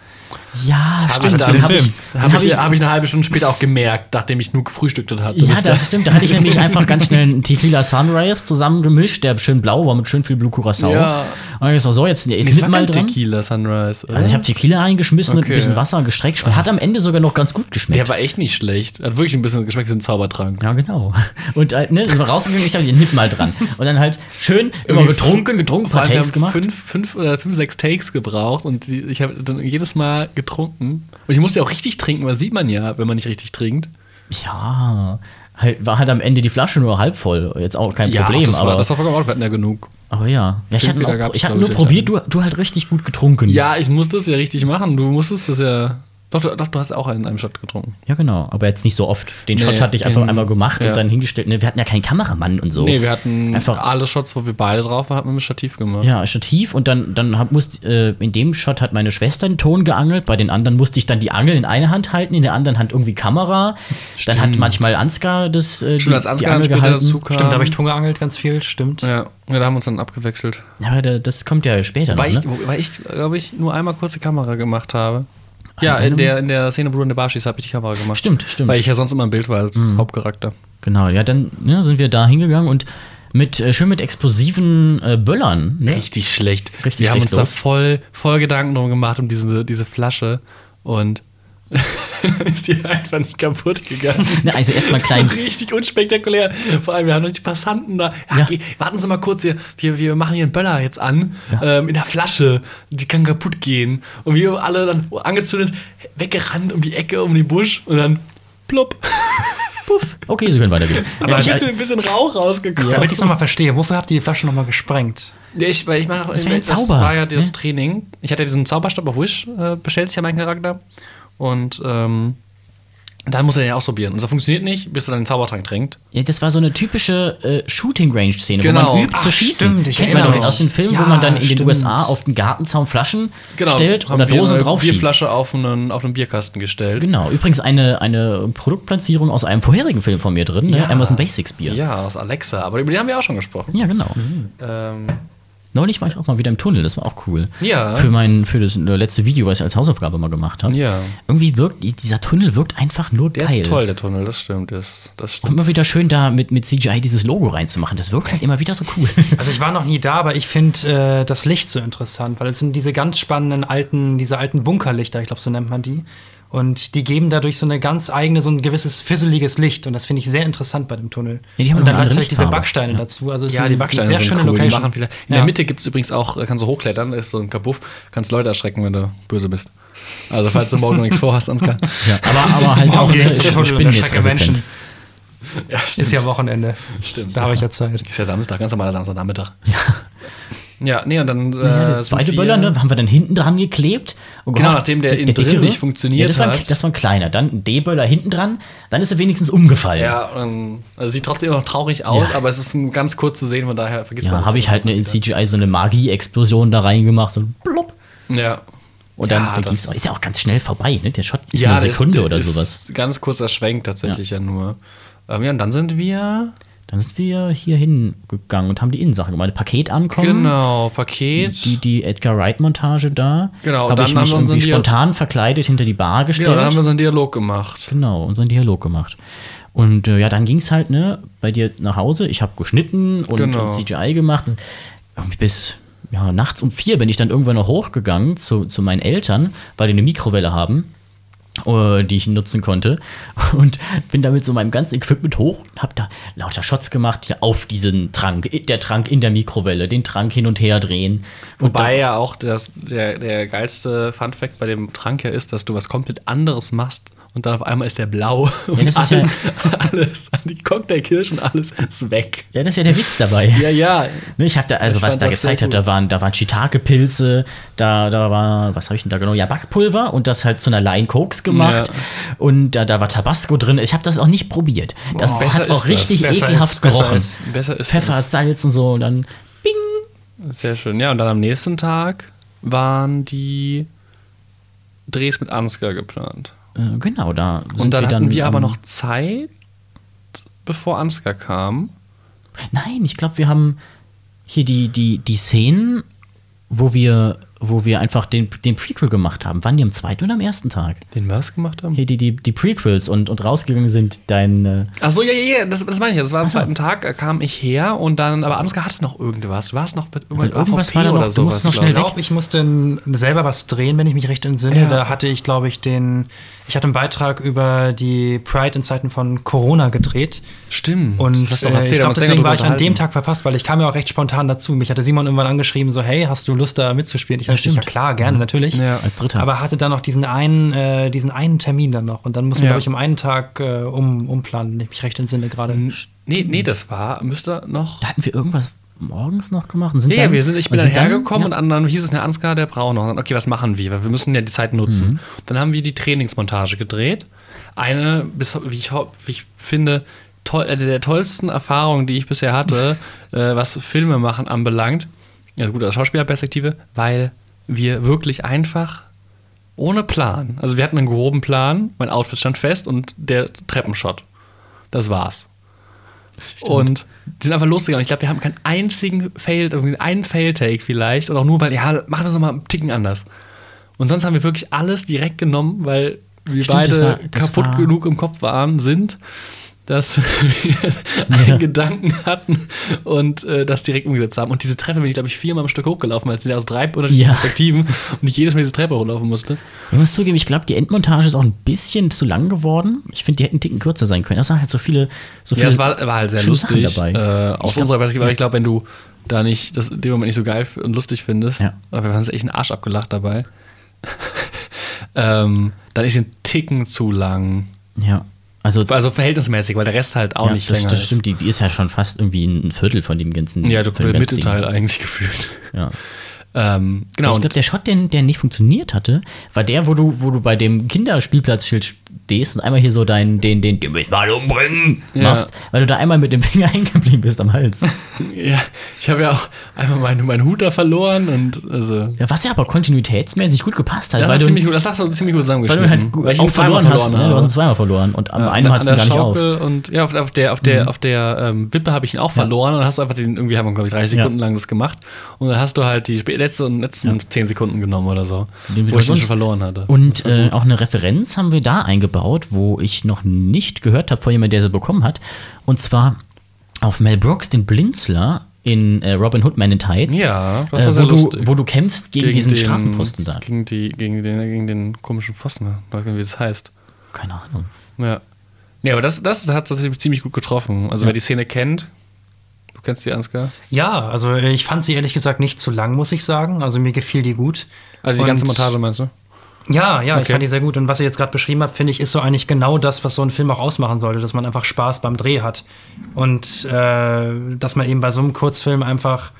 Ja, ich stimmt. dann, Den hab hab ich, hab ich, hab ich eine halbe Stunde später auch gemerkt, nachdem ich nur gefrühstückt hatte. Ja, Das das stimmt. Da hatte ich nämlich einfach ganz schnell einen Tequila Sunrise zusammengemischt, der schön blau war mit schön viel Blue Curacao. Ja. Und ich gesagt, so, jetzt, jetzt Nee, nimm mal dran. Tequila Sunrise. oder? Also ich habe Tequila reingeschmissen mit Okay. ein bisschen Wasser gestreckt. Hat am Ende sogar noch ganz gut geschmeckt. Der war echt nicht schlecht. Hat wirklich ein bisschen geschmeckt wie ein Zaubertrank. ja, genau. Und halt, ne, sind wir rausgegangen, ich habe nimm mal dran. Und dann halt schön immer getrunken, getrunken, ein paar Takes gemacht. fünf, fünf oder fünf, sechs Takes gebraucht und ich habe dann jedes Mal getrunken. Und ich musste ja auch richtig trinken, weil sieht man ja, wenn man nicht richtig trinkt. Ja, halt, war halt am Ende die Flasche nur halb voll. Jetzt auch kein Problem, ach, das, aber, war, das war vollkommen auch, wir hatten ja genug. aber ja. ja ich hatte, auch, ich nur probiert, du, du halt richtig gut getrunken. Ja, ich musste es ja richtig machen. Du musstest das ja. Doch, du- doch, du hast auch in einem Shot getrunken. Ja, genau. Aber jetzt nicht so oft. Den Nee, Shot hatte ich einfach den- einmal gemacht ja. und dann hingestellt. Ne, wir hatten ja keinen Kameramann und so. Nee, wir hatten Einfach- alle Shots, wo wir beide drauf waren, hatten wir mit Stativ gemacht. Ja, Stativ und dann, dann hab, musste, äh, in dem Shot hat meine Schwester den Ton geangelt, bei den anderen musste ich dann die Angel in eine Hand halten, in der anderen Hand irgendwie Kamera. Dann hat manchmal Ansgar das äh, Stimmt, als Ansgar dann Angel später dazu kam. Stimmt, da habe ich Ton geangelt ganz viel, stimmt. Ja, ja, da haben wir uns dann abgewechselt. Ja, aber das kommt ja später Weil noch, ich, ne? weil ich glaube ich, nur einmal kurze Kamera gemacht habe. Ja, in der, in der Szene, wo du in der Bar stehst, habe ich die Kamera gemacht. Stimmt, stimmt. Weil ich ja sonst immer im Bild war als Hauptcharakter. Genau, ja, dann ne, sind wir da hingegangen und mit, äh, schön mit explosiven äh, Böllern. Ne? Richtig schlecht. Richtig wir haben uns schlecht da los. voll, voll Gedanken drum gemacht, um diese, diese Flasche. Und ist die einfach nicht kaputt gegangen. Also erstmal Das klein. ist richtig unspektakulär. Vor allem, wir haben noch die Passanten da. Ja, Ja. geh- Warten Sie mal kurz, hier, wir, wir machen hier einen Böller jetzt an. Ja. Ähm, in der Flasche. Die kann kaputt gehen. Und wir alle dann angezündet, weggerannt um die Ecke, um den Busch. Und dann plopp. Puff. Okay, Sie können weitergehen. Aber ein, ich- bisschen, ein bisschen Rauch rausgekommen. Damit ich es nochmal verstehe, wofür habt ihr die Flasche nochmal gesprengt? Ja, ich, weil ich mache, Das ein das Zauber, war ja dieses ne? Training. Ich hatte diesen Zauberstab auf Wish, äh, bestellt sich ja mein Charakter. Und ähm, dann muss er den ja ausprobieren. Und das funktioniert nicht, bis er dann den Zaubertrank trinkt. Ja, das war so eine typische äh, Shooting-Range-Szene, wo Genau. man übt Ach, zu schießen. stimmt, ich Kennt man doch aus den Filmen, Ja, wo man dann in den stimmt. USA auf den Gartenzaun Flaschen Genau, stellt oder wir Dosen drauf schießt. Bierflasche auf einen, auf einen Bierkasten gestellt. Genau, übrigens eine, eine Produktplatzierung aus einem vorherigen Film von mir drin, ne? Ja. Amazon Basics Bier. Ja, aus Alexa. Aber über die haben wir auch schon gesprochen. Ja, genau. Ähm, Neulich war ich auch mal wieder im Tunnel, das war auch cool. Ja. Für mein, für das letzte Video, was ich als Hausaufgabe mal gemacht habe. Ja. Irgendwie wirkt, dieser Tunnel wirkt einfach nur der geil. ist toll, der Tunnel, das stimmt. Das, das Und stimmt. immer wieder schön da mit, mit CGI dieses Logo reinzumachen. Das wirkt halt immer wieder so cool. Also ich war noch nie da, aber ich finde äh, das Licht so interessant, weil es sind diese ganz spannenden alten, diese alten Bunkerlichter, ich glaube, so nennt man die. Und die geben dadurch so eine ganz eigene, so ein gewisses fisseliges Licht. Und das finde ich sehr interessant bei dem Tunnel. Ja, die haben und dann gleichzeitig diese. Backsteine Ja. dazu. Also Ja, die eine Backsteine sehr sind schöne cool. Die Location. machen viele. In Ja. der Mitte gibt es übrigens auch, äh, kannst du hochklettern, da ist so ein Kabuff, kannst Leute erschrecken, wenn du böse bist. Also falls du morgen noch nichts vorhast, Ansgar. ja, aber, aber halt auch erschrecke Spinnennetzresistent. Menschen. Ja, Ist ja Wochenende. Stimmt. Da habe ich ja Zeit. Ist ja Samstag, ganz normaler Samstagnachmittag. Ja, nee, und dann. Äh, Ja, der zweite wir- Böller, ne, haben wir dann hinten dran geklebt. und Genau, gehofft, nachdem der innen drin dickere- nicht funktioniert ja, das war, ein- hat. Das war ein kleiner. Dann ein D-Böller hinten dran, dann ist er wenigstens umgefallen. Ja, und, also sieht trotzdem noch traurig aus, Ja. aber es ist ein ganz kurz zu sehen, von daher vergisst man Ja, das habe ich halt eine in CGI so eine Magie-Explosion da reingemacht, so blub. Ja. Und dann Ja, das- ist ja auch ganz schnell vorbei, ne? Der Shot ist Ja, eine Sekunde ist, oder ist sowas. Ganz kurzer Schwenk tatsächlich ja, nur. Ähm, ja, und dann sind wir. Dann sind wir hier hingegangen und haben die Innensache gemacht. Paket ankommen. Genau, Paket. Die, die Edgar Wright-Montage da. Genau, Habe ich haben mich irgendwie spontan verkleidet hinter die Bar gestellt. genau, dann haben wir unseren Dialog gemacht. Genau, unseren Dialog gemacht. Und äh, ja, dann ging es halt, ne, bei dir nach Hause. Ich habe geschnitten und, Genau. und CGI gemacht. Und irgendwie bis ja, nachts um vier bin ich dann irgendwann noch hochgegangen zu, zu meinen Eltern, weil die eine Mikrowelle haben, die ich nutzen konnte. Und bin damit so meinem ganzen Equipment hoch und habe da lauter Shots gemacht, hier auf diesen Trank, der Trank in der Mikrowelle, den Trank hin und her drehen. Wobei ja auch das, der, der geilste Funfact bei dem Trank ja ist, dass du was komplett anderes machst und dann auf einmal ist der blau. und das ist ja- alles, die Cocktailkirschen, alles ist weg. ja, das ist ja der Witz dabei. Ja, ja. Ne, Ich habe da, also Ich was da das gezeigt hat, da waren, da waren Shiitake-Pilze, da, da war, was habe ich denn da genau? Ja, Backpulver und das halt zu einer Line Cokes gemacht. Ja. Und da, da war Tabasco drin. Ich habe das auch nicht probiert. Das Besser hat auch das. richtig Besser ekelhaft besser gerochen. ist- Besser ist Pfeffer, es. Salz und so. Und dann bing. Sehr schön. Ja, und dann am nächsten Tag waren die Drehs mit Ansgar geplant. Äh, genau, da sind Und dann wir hatten wir aber noch Zeit, bevor Ansgar kam. Nein, ich glaube, wir haben hier die, die, die Szenen, wo wir, wo wir einfach den, den Prequel gemacht haben. Waren die am zweiten oder am ersten Tag? Den was gemacht haben? Hier die, die, die Prequels und, und rausgegangen sind dein. Äh, Ach so, ja, ja, ja, das, das meine ich ja. Das war am zweiten Tag, da kam ich her und dann, aber Ansgar hatte noch irgendwas. Du warst noch mit irgendwas irgendwas war da noch, oder du sowas. musst noch glaub schnell ich. Ich glaube, ich musste selber was drehen, wenn ich mich recht entsinne. Ja. Da hatte ich, glaube ich, den. Ich hatte einen Beitrag über die Pride in Zeiten von Corona gedreht. Stimmt. Und äh, erzählt, ich glaube, deswegen war ich an dem. Tag verpasst, weil ich kam ja auch recht spontan dazu. Mich hatte Simon irgendwann angeschrieben, so, hey, hast du Lust da mitzuspielen? Ich dachte, ja stimmt. klar, gerne, natürlich. Ja. als Dritter. Aber hatte dann noch diesen einen, äh, diesen einen Termin dann noch. Und dann mussten wir, Ja. glaube ich, um einen Tag äh, um, umplanen, wenn ich mich recht entsinne gerade. Nee, nee, das war, müsste noch. Da hatten wir irgendwas morgens noch gemacht. Sind Ja, dann, wir sind, ich bin und dann hergekommen ja, und dann hieß es, der Ansgar, der braucht noch. Dann, okay, was machen wir? Weil wir müssen ja die Zeit nutzen. Dann haben wir die Trainingsmontage gedreht. Eine, bis, wie, ich, wie ich finde, toll, eine der tollsten Erfahrungen, die ich bisher hatte, äh, was Filme machen anbelangt. Ja, gut, aus Schauspielerperspektive, weil wir wirklich einfach ohne Plan, also wir hatten einen groben Plan, mein Outfit stand fest und der Treppenshot. Das war's. Und die sind einfach losgegangen. Ich glaube, wir haben keinen einzigen Fail, einen Fail-Take vielleicht. Oder auch nur, weil, ja, machen wir es nochmal einen Ticken anders. Und sonst haben wir wirklich alles direkt genommen, weil wir Stimmt, beide das war- das kaputt war- genug im Kopf waren, sind, dass wir einen Gedanken hatten und äh, das direkt umgesetzt haben. Und diese Treppe bin ich, glaube ich, viermal am Stück hochgelaufen, weil es sind ja aus drei unterschiedlichen Ja. Perspektiven und ich jedes Mal diese Treppe hochlaufen musste. Ich muss zugeben, ich glaube, die Endmontage ist auch ein bisschen zu lang geworden. Ich finde, die hätten einen Ticken kürzer sein können. Das waren halt so viele, so Ja, viele es war, war halt sehr lustig. dabei. Äh, aus glaub- unserer Perspektive, aber ich glaube, wenn du da nicht das in dem Moment nicht so geil und lustig findest, Ja. aber wir haben uns echt einen Arsch abgelacht dabei, ähm, dann ist sie ein Ticken zu lang. Ja. Also, Also verhältnismäßig, weil der Rest halt auch ja, nicht das, länger das ist. stimmt, die, die ist ja schon fast irgendwie ein Viertel von dem ganzen. Ja, du ganzen Mittelteil Ding. eigentlich gefühlt. Ja. Ähm, genau, ich glaube, der Shot, den, der nicht funktioniert hatte, war der, wo du, wo du bei dem Kinderspielplatzschild stehst und einmal hier so deinen, den, den, den wir alle umbringen, Ja. machst, weil du da einmal mit dem Finger hängen geblieben bist am Hals. ja, ich habe ja auch einmal meinen, meinen Hut da verloren und also. Ja, was ja aber kontinuitätsmäßig gut gepasst hat, Das weil du, ziemlich gut, das hast du ziemlich gut weil zusammengeschnitten. du halt Weil ich auch verloren hast. Ne? Du hast ihn zweimal verloren und am Ja, einen an hast du der gar nicht auf. Schaukel und ja, auf, auf der, auf der, auf der ähm, Wippe habe ich ihn auch verloren und dann hast du einfach den, irgendwie haben wir, glaube ich, 30 Ja. Sekunden lang das gemacht und dann hast du halt die letzten, letzten 10 Sekunden genommen oder so, wo ich ihn schon verloren hatte. Und äh, auch eine Referenz haben wir da eingebaut, wo ich noch nicht gehört habe von jemandem, der sie bekommen hat. Und zwar auf Mel Brooks, den Blinzler in äh, Robin Hood Man in Tights. Ja, das war äh, sehr wo, du, lustig. wo du kämpfst gegen, diesen Straßenposten da. Gegen, die, gegen, den, gegen den komischen Pfosten, ich weiß gar nicht, wie das heißt. Keine Ahnung. Ja. Nee, aber das, das hat tatsächlich ziemlich gut getroffen. Also Ja. wer die Szene kennt, du kennst die Ansgar? Ja, also äh, ich fand sie ehrlich gesagt nicht zu lang, muss ich sagen. Also mir gefiel die gut. Also die Und- ganze Montage meinst du? Ja, ja, ich Okay. fand die sehr gut. Und was ihr jetzt gerade beschrieben habt, finde ich, ist so eigentlich genau das, was so ein Film auch ausmachen sollte, dass man einfach Spaß beim Dreh hat. Und äh, dass man eben bei so einem Kurzfilm einfach,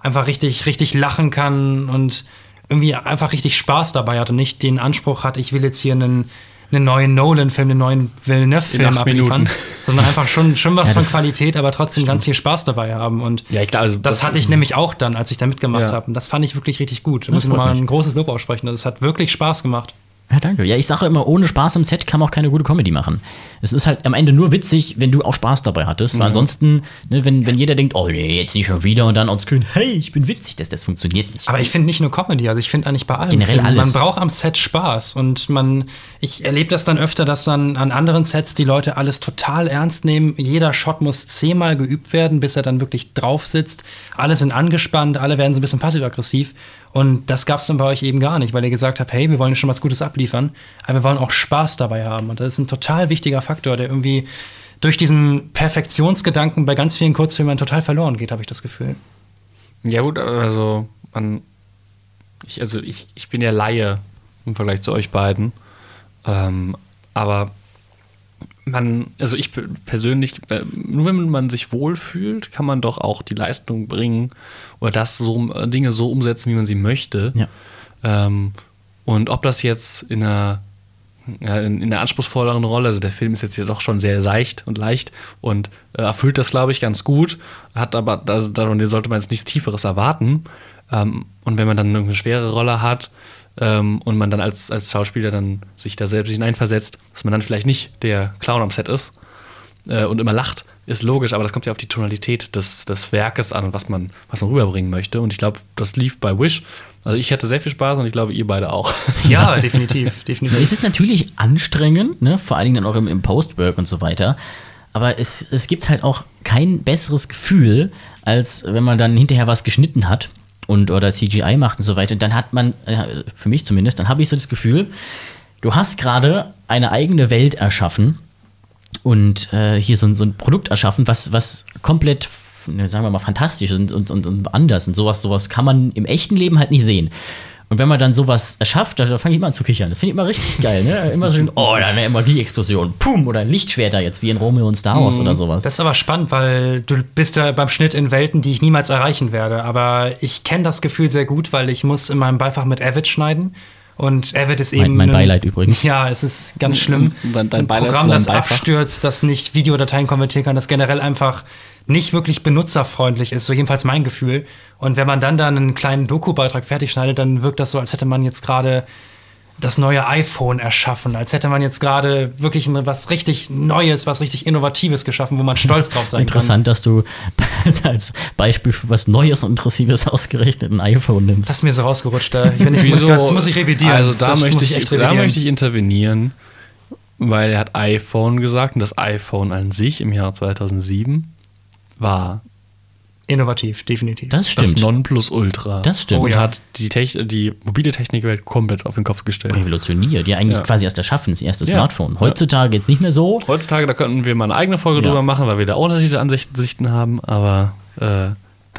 einfach richtig, richtig lachen kann und irgendwie einfach richtig Spaß dabei hat und nicht den Anspruch hat, ich will jetzt hier einen, einen neuen Nolan-Film, einen neuen Villeneuve-Film abliefern, Minuten. sondern einfach schon, schon was Ja, von das- Qualität, aber trotzdem ganz viel Spaß dabei haben. Und Ja, ich glaube, also das, hatte ich nämlich auch dann, als ich da mitgemacht Ja. habe. Und das fand ich wirklich richtig gut. Da Das muss ich freut mal ein großes Lob aussprechen. Das hat wirklich Spaß gemacht. Ja, danke. Ja, ich sage immer, ohne Spaß im Set kann man auch keine gute Comedy machen. Es ist halt am Ende nur witzig, wenn du auch Spaß dabei hattest. Weil ansonsten, ne, wenn, wenn jeder denkt, oh nee, jetzt nicht schon wieder und dann on screen, hey, ich bin witzig, das, das funktioniert nicht. Aber ich finde nicht nur Comedy, also ich finde eigentlich bei allem. Generell Filmen, alles. Man braucht am Set Spaß und man, ich erlebe das dann öfter, dass dann an anderen Sets die Leute alles total ernst nehmen. Jeder Shot muss zehnmal geübt werden, bis er dann wirklich drauf sitzt. Alle sind angespannt, alle werden so ein bisschen passiv-aggressiv. Und das gab es dann bei euch eben gar nicht, weil ihr gesagt habt, hey, wir wollen schon was Gutes abliefern, aber wir wollen auch Spaß dabei haben. Und das ist ein total wichtiger Faktor, der irgendwie durch diesen Perfektionsgedanken bei ganz vielen Kurzfilmen total verloren geht, habe ich das Gefühl. Ja, gut, also, man, ich, also ich, ich bin ja Laie im Vergleich zu euch beiden. Ähm, aber man, also ich pe- persönlich, äh, nur wenn man sich wohlfühlt, kann man doch auch die Leistung bringen oder das so, äh, Dinge so umsetzen, wie man sie möchte. Ja. Ähm, und ob das jetzt in einer, in, in einer anspruchsvolleren Rolle, also der Film ist jetzt ja doch schon sehr seicht und leicht und äh, erfüllt das, glaube ich, ganz gut, hat aber, also, daran sollte man jetzt nichts Tieferes erwarten. Ähm, und wenn man dann irgendeine schwere Rolle hat ähm, und man dann als, als Schauspieler dann sich da selbst hineinversetzt, dass man dann vielleicht nicht der Clown am Set ist äh, und immer lacht, ist logisch, aber das kommt ja auf die Tonalität des, des Werkes an und was man, was man rüberbringen möchte. Und ich glaube, das lief bei Wish. Also ich hatte sehr viel Spaß und ich glaube, ihr beide auch. Ja, definitiv, definitiv. Es ist natürlich anstrengend, ne? vor allen Dingen dann auch im, im Postwork und so weiter. Aber es, es gibt halt auch kein besseres Gefühl, als wenn man dann hinterher was geschnitten hat und oder CGI macht und so weiter. Und dann hat man, äh, für mich zumindest, dann habe ich so das Gefühl, du hast gerade eine eigene Welt erschaffen und äh, hier so, ein- so ein Produkt erschaffen, was, was komplett, ne, sagen wir mal, fantastisch ist und, und, und anders. Und sowas, sowas kann man im echten Leben halt nicht sehen. Und wenn man dann sowas erschafft, da, da fange ich immer an zu kichern. Das finde ich immer richtig geil, ne? Immer so, schön, oh, da eine Energieexplosion, pum, oder ein Lichtschwerter jetzt, wie in Romeo und Star Wars oder sowas. Das ist aber spannend, weil du bist ja beim Schnitt in Welten, die ich niemals erreichen werde. Aber ich kenne das Gefühl sehr gut, weil ich muss in meinem Beifach mit Avid schneiden. Und Avid ist Mein- eben. mein ein- Beileid übrigens. Ja, es ist ganz schlimm. Dein- dein ein Beileid Programm, das abstürzt, das nicht Videodateien konvertieren kann, das generell einfach nicht wirklich benutzerfreundlich ist, so jedenfalls mein Gefühl. Und wenn man dann da einen kleinen Doku-Beitrag fertig schneidet, dann wirkt das so, als hätte man jetzt gerade das neue iPhone erschaffen, als hätte man jetzt gerade wirklich ein- was richtig Neues, was richtig Innovatives geschaffen, wo man stolz drauf sein Interessant, dass du als Beispiel für was Neues und Interessives ausgerechnet ein iPhone kann. nimmst. Das ist mir so rausgerutscht. Da ich, wenn ich, muss, grad, muss ich revidieren. Also da, Das möchte muss ich, echt da möchte ich intervenieren, weil er hat iPhone gesagt und das iPhone an sich im Jahr 2007 war Innovativ, definitiv. Das das stimmt. Nonplusultra. Das stimmt. Und Oh ja. hat die, Tech die mobile Technikwelt komplett auf den Kopf gestellt. Revolutioniert, ja, eigentlich Ja. quasi erst erschaffen, das erste Ja. Smartphone. Heutzutage jetzt nicht mehr so. Heutzutage, da könnten wir mal eine eigene Folge Ja. drüber machen, weil wir da unterschiedliche Ansichten haben, aber äh,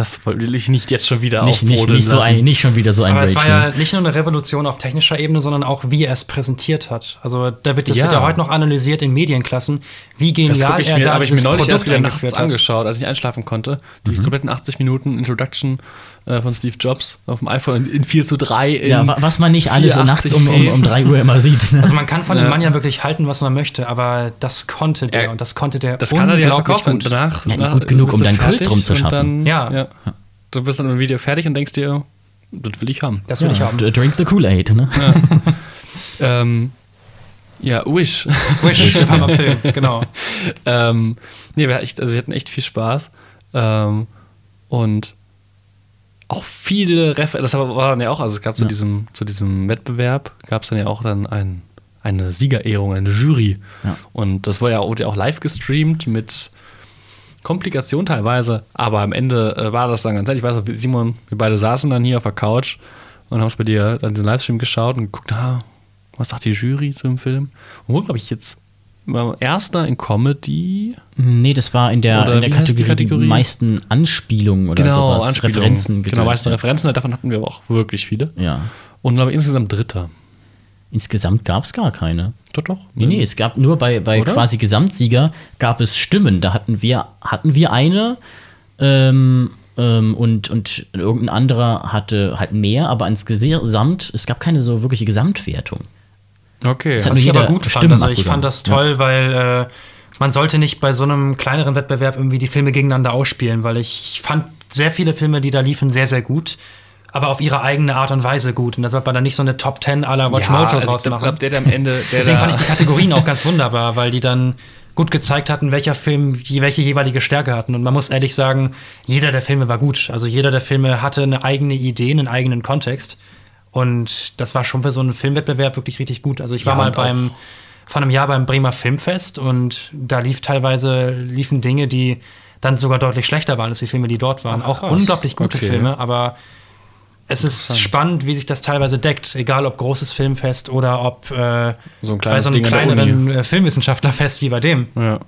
Das will ich nicht jetzt schon wieder Nicht, nicht, nicht, so ein, nicht schon wieder so ein Aber es Rage, war ja ne? nicht nur eine Revolution auf technischer Ebene, sondern auch, wie er es präsentiert hat. Also da wird das Ja. wird ja heute noch analysiert in Medienklassen, wie genial Das gucke ich er mir, da habe ich mir neulich erst wieder nachts hat. angeschaut, als ich einschlafen konnte. Die Mhm. kompletten 80 Minuten Introduction äh, von Steve Jobs auf dem iPhone in 4 zu 3. In Ja, wa- was man nicht alles so nachts um, um, um 3 Uhr immer sieht. Ne? Also man kann von Ja. dem Mann ja wirklich halten, was man möchte, aber das konnte der Ja. und das konnte der Das kann er dir verkaufen. gut. Und danach, Ja, gut genug, um du deinen Kult drum zu schaffen. Dann, Ja. Du bist dann im Video fertig und denkst dir, das will ich haben. Das will ich haben. Drink the Kool-Aid, ne? Ähm, ja, Wish. Wish, der Film, genau. ähm, nee, wir, echt, also wir hatten echt viel Spaß. Ähm, und auch viele Referenzen. Das war dann ja auch, also es gab zu, Ja. diesem, zu diesem Wettbewerb, gab es dann ja auch dann ein, eine Siegerehrung, eine Jury. Ja. Und das wurde ja, wurde ja auch live gestreamt mit Komplikation teilweise, aber am Ende äh, war das dann ganz ehrlich. Ich weiß noch, Simon, wir beide saßen dann hier auf der Couch und haben es bei dir dann den Livestream geschaut und geguckt, ah, was sagt die Jury zu dem Film? Und wo, glaube ich, jetzt war erster in Comedy. Nee, das war in der, Oder in der Kategorie, die Kategorie? meisten Anspielungen oder sowas. Anspielungen. Referenzen. Genau, meisten ja. Referenzen, davon hatten wir aber auch wirklich viele. ja. Und glaube insgesamt Dritter. Insgesamt gab es gar keine. Doch, doch. Nee, nee, es gab nur bei, bei Oder? quasi Gesamtsieger gab es Stimmen. Da hatten wir, hatten wir eine ähm, ähm, und, und irgendein anderer hatte halt mehr, aber insgesamt, es gab keine so wirkliche Gesamtwertung. Okay. Das hat Was ich jeder aber gut fand, also ich fand das toll, weil äh, man sollte nicht bei so einem kleineren Wettbewerb irgendwie die Filme gegeneinander ausspielen, weil ich fand sehr viele Filme, die da liefen, sehr, sehr gut, aber auf ihre eigene Art und Weise gut. Und da sollte man dann nicht so eine Top 10 à la Watch ja, Mojo also draus machen. glaub, der, der am Ende. Der Deswegen fand ich die Kategorien auch ganz wunderbar, weil die dann gut gezeigt hatten, welcher Film die, welche jeweilige Stärke hatten. Und man muss ehrlich sagen, jeder der Filme war gut. Also jeder der Filme hatte eine eigene Idee, einen eigenen Kontext. Und das war schon für so einen Filmwettbewerb wirklich richtig gut. Also ich war Ja, mal beim vor einem Jahr beim Bremer Filmfest und da lief teilweise liefen Dinge, die dann sogar deutlich schlechter waren als die Filme, die dort waren. Ach, auch krass. unglaublich gute Okay. Filme, aber es ist spannend, wie sich das teilweise deckt, egal ob großes Filmfest oder ob äh, So ein bei so einem Ding kleineren äh, Filmwissenschaftlerfest wie bei dem. Ja.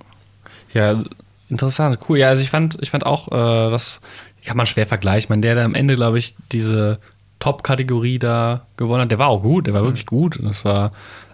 Ja, interessant, cool. Ja, also ich fand, ich fand auch, äh, das kann man schwer vergleichen. Ich meine, der, der am Ende, glaube ich, diese Top-Kategorie da gewonnen hat, der war auch gut, der war wirklich gut. Das war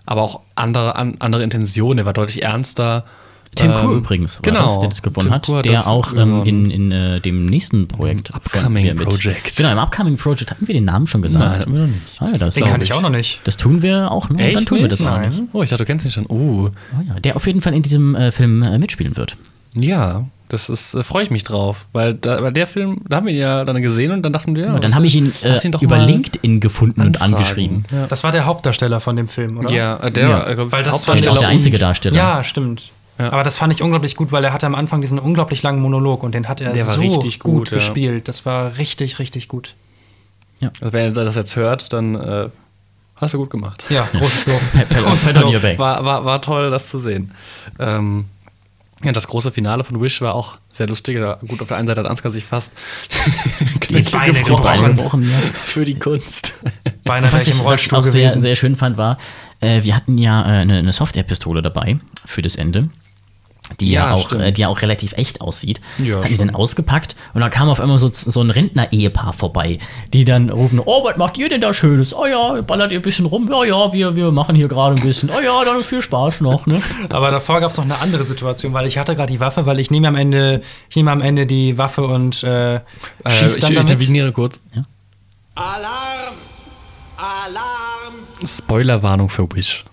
aber auch andere, an, andere Intentionen, der war deutlich ernster. Tim Ähm, Kur übrigens, war genau, das, der das gewonnen Tim hat, hat der das auch ähm, in, in äh, dem nächsten Projekt. Upcoming von mir Project. Genau, im Upcoming Project hatten wir den Namen schon gesagt. Nein, hatten wir noch nicht. Ah, ja, das Den kann ich auch noch nicht. Das tun wir auch, ne? Echt Dann tun wir nicht? das auch Nein. nicht. Oh, ich dachte, du kennst ihn schon. Uh, Oh, ja. Der auf jeden Fall in diesem äh, Film äh, mitspielen wird. Ja, das ist, äh, freue ich mich drauf. Weil da, bei der Film, da haben wir ihn ja dann gesehen und dann dachten wir, ja, Und dann habe ich ihn, äh, doch über LinkedIn gefunden und anfragen. angeschrieben. Ja, Das war der Hauptdarsteller von dem Film, oder? ja äh, der, Ja. äh, Weil das Und ich auch der und- einzige Darsteller. Ja, stimmt. Ja. Aber das fand ich unglaublich gut, weil er hatte am Anfang diesen unglaublich langen Monolog und den hat er Der war so richtig gut, gut, ja. gespielt. Das war richtig, richtig gut. Also wenn er das jetzt hört, dann äh, hast du gut gemacht. Ja, großes Lob. Großes Lob. War, war, war toll, das zu sehen. Ähm, ja, das große Finale von Wish war auch sehr lustig. Gut, auf der einen Seite hat Ansgar sich fast Die Beine Beine gebrochen. gebrochen, ja. für die Kunst. Beinahe Was ich ich im was Rollstuhl auch sehr, gewesen. sehr schön fand, war, äh, wir hatten ja äh, eine, eine Software-Pistole dabei für das Ende. Die ja, Ja, auch, stimmt. äh, die ja auch relativ echt aussieht. Ja, Hatten die dann ausgepackt und dann kam auf einmal so, so ein Rentner-Ehepaar vorbei, die dann rufen: Oh, was macht ihr denn da Schönes? Oh ja, ballert ihr ein bisschen rum? Ja, ja, wir, wir machen hier gerade ein bisschen. Oh ja, dann viel Spaß noch, ne? Aber davor gab es noch eine andere Situation, weil ich hatte gerade die Waffe, weil ich nehme am Ende, ich nehme am Ende die Waffe und äh, Äh, schieß ich dann damit. interveniere kurz. Alarm! Alarm! Spoilerwarnung für Wish.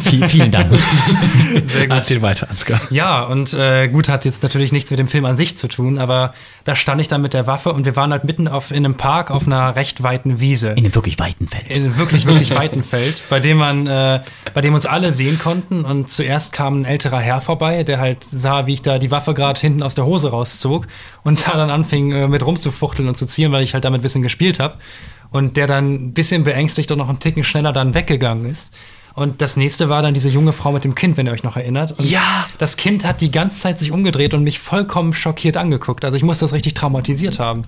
Viel, vielen Dank. Sehr gut. Erzähl weiter, Ansgar. Ja, und äh, gut, hat jetzt natürlich nichts mit dem Film an sich zu tun, aber da stand ich dann mit der Waffe und wir waren halt mitten auf, in einem Park auf einer recht weiten Wiese. In einem wirklich weiten Feld. in einem wirklich, wirklich weiten Feld, bei dem man, äh, bei dem uns alle sehen konnten. Und zuerst kam ein älterer Herr vorbei, der halt sah, wie ich da die Waffe gerade hinten aus der Hose rauszog und da dann anfing, äh, mit rumzufuchteln und zu zielen, weil ich halt damit ein bisschen gespielt habe. Und der dann ein bisschen beängstigt und noch einen Ticken schneller dann weggegangen ist. Und das nächste war dann diese junge Frau mit dem Kind, wenn ihr euch noch erinnert. Und Ja. Das Kind hat die ganze Zeit sich umgedreht und mich vollkommen schockiert angeguckt. Also ich muss das richtig traumatisiert haben.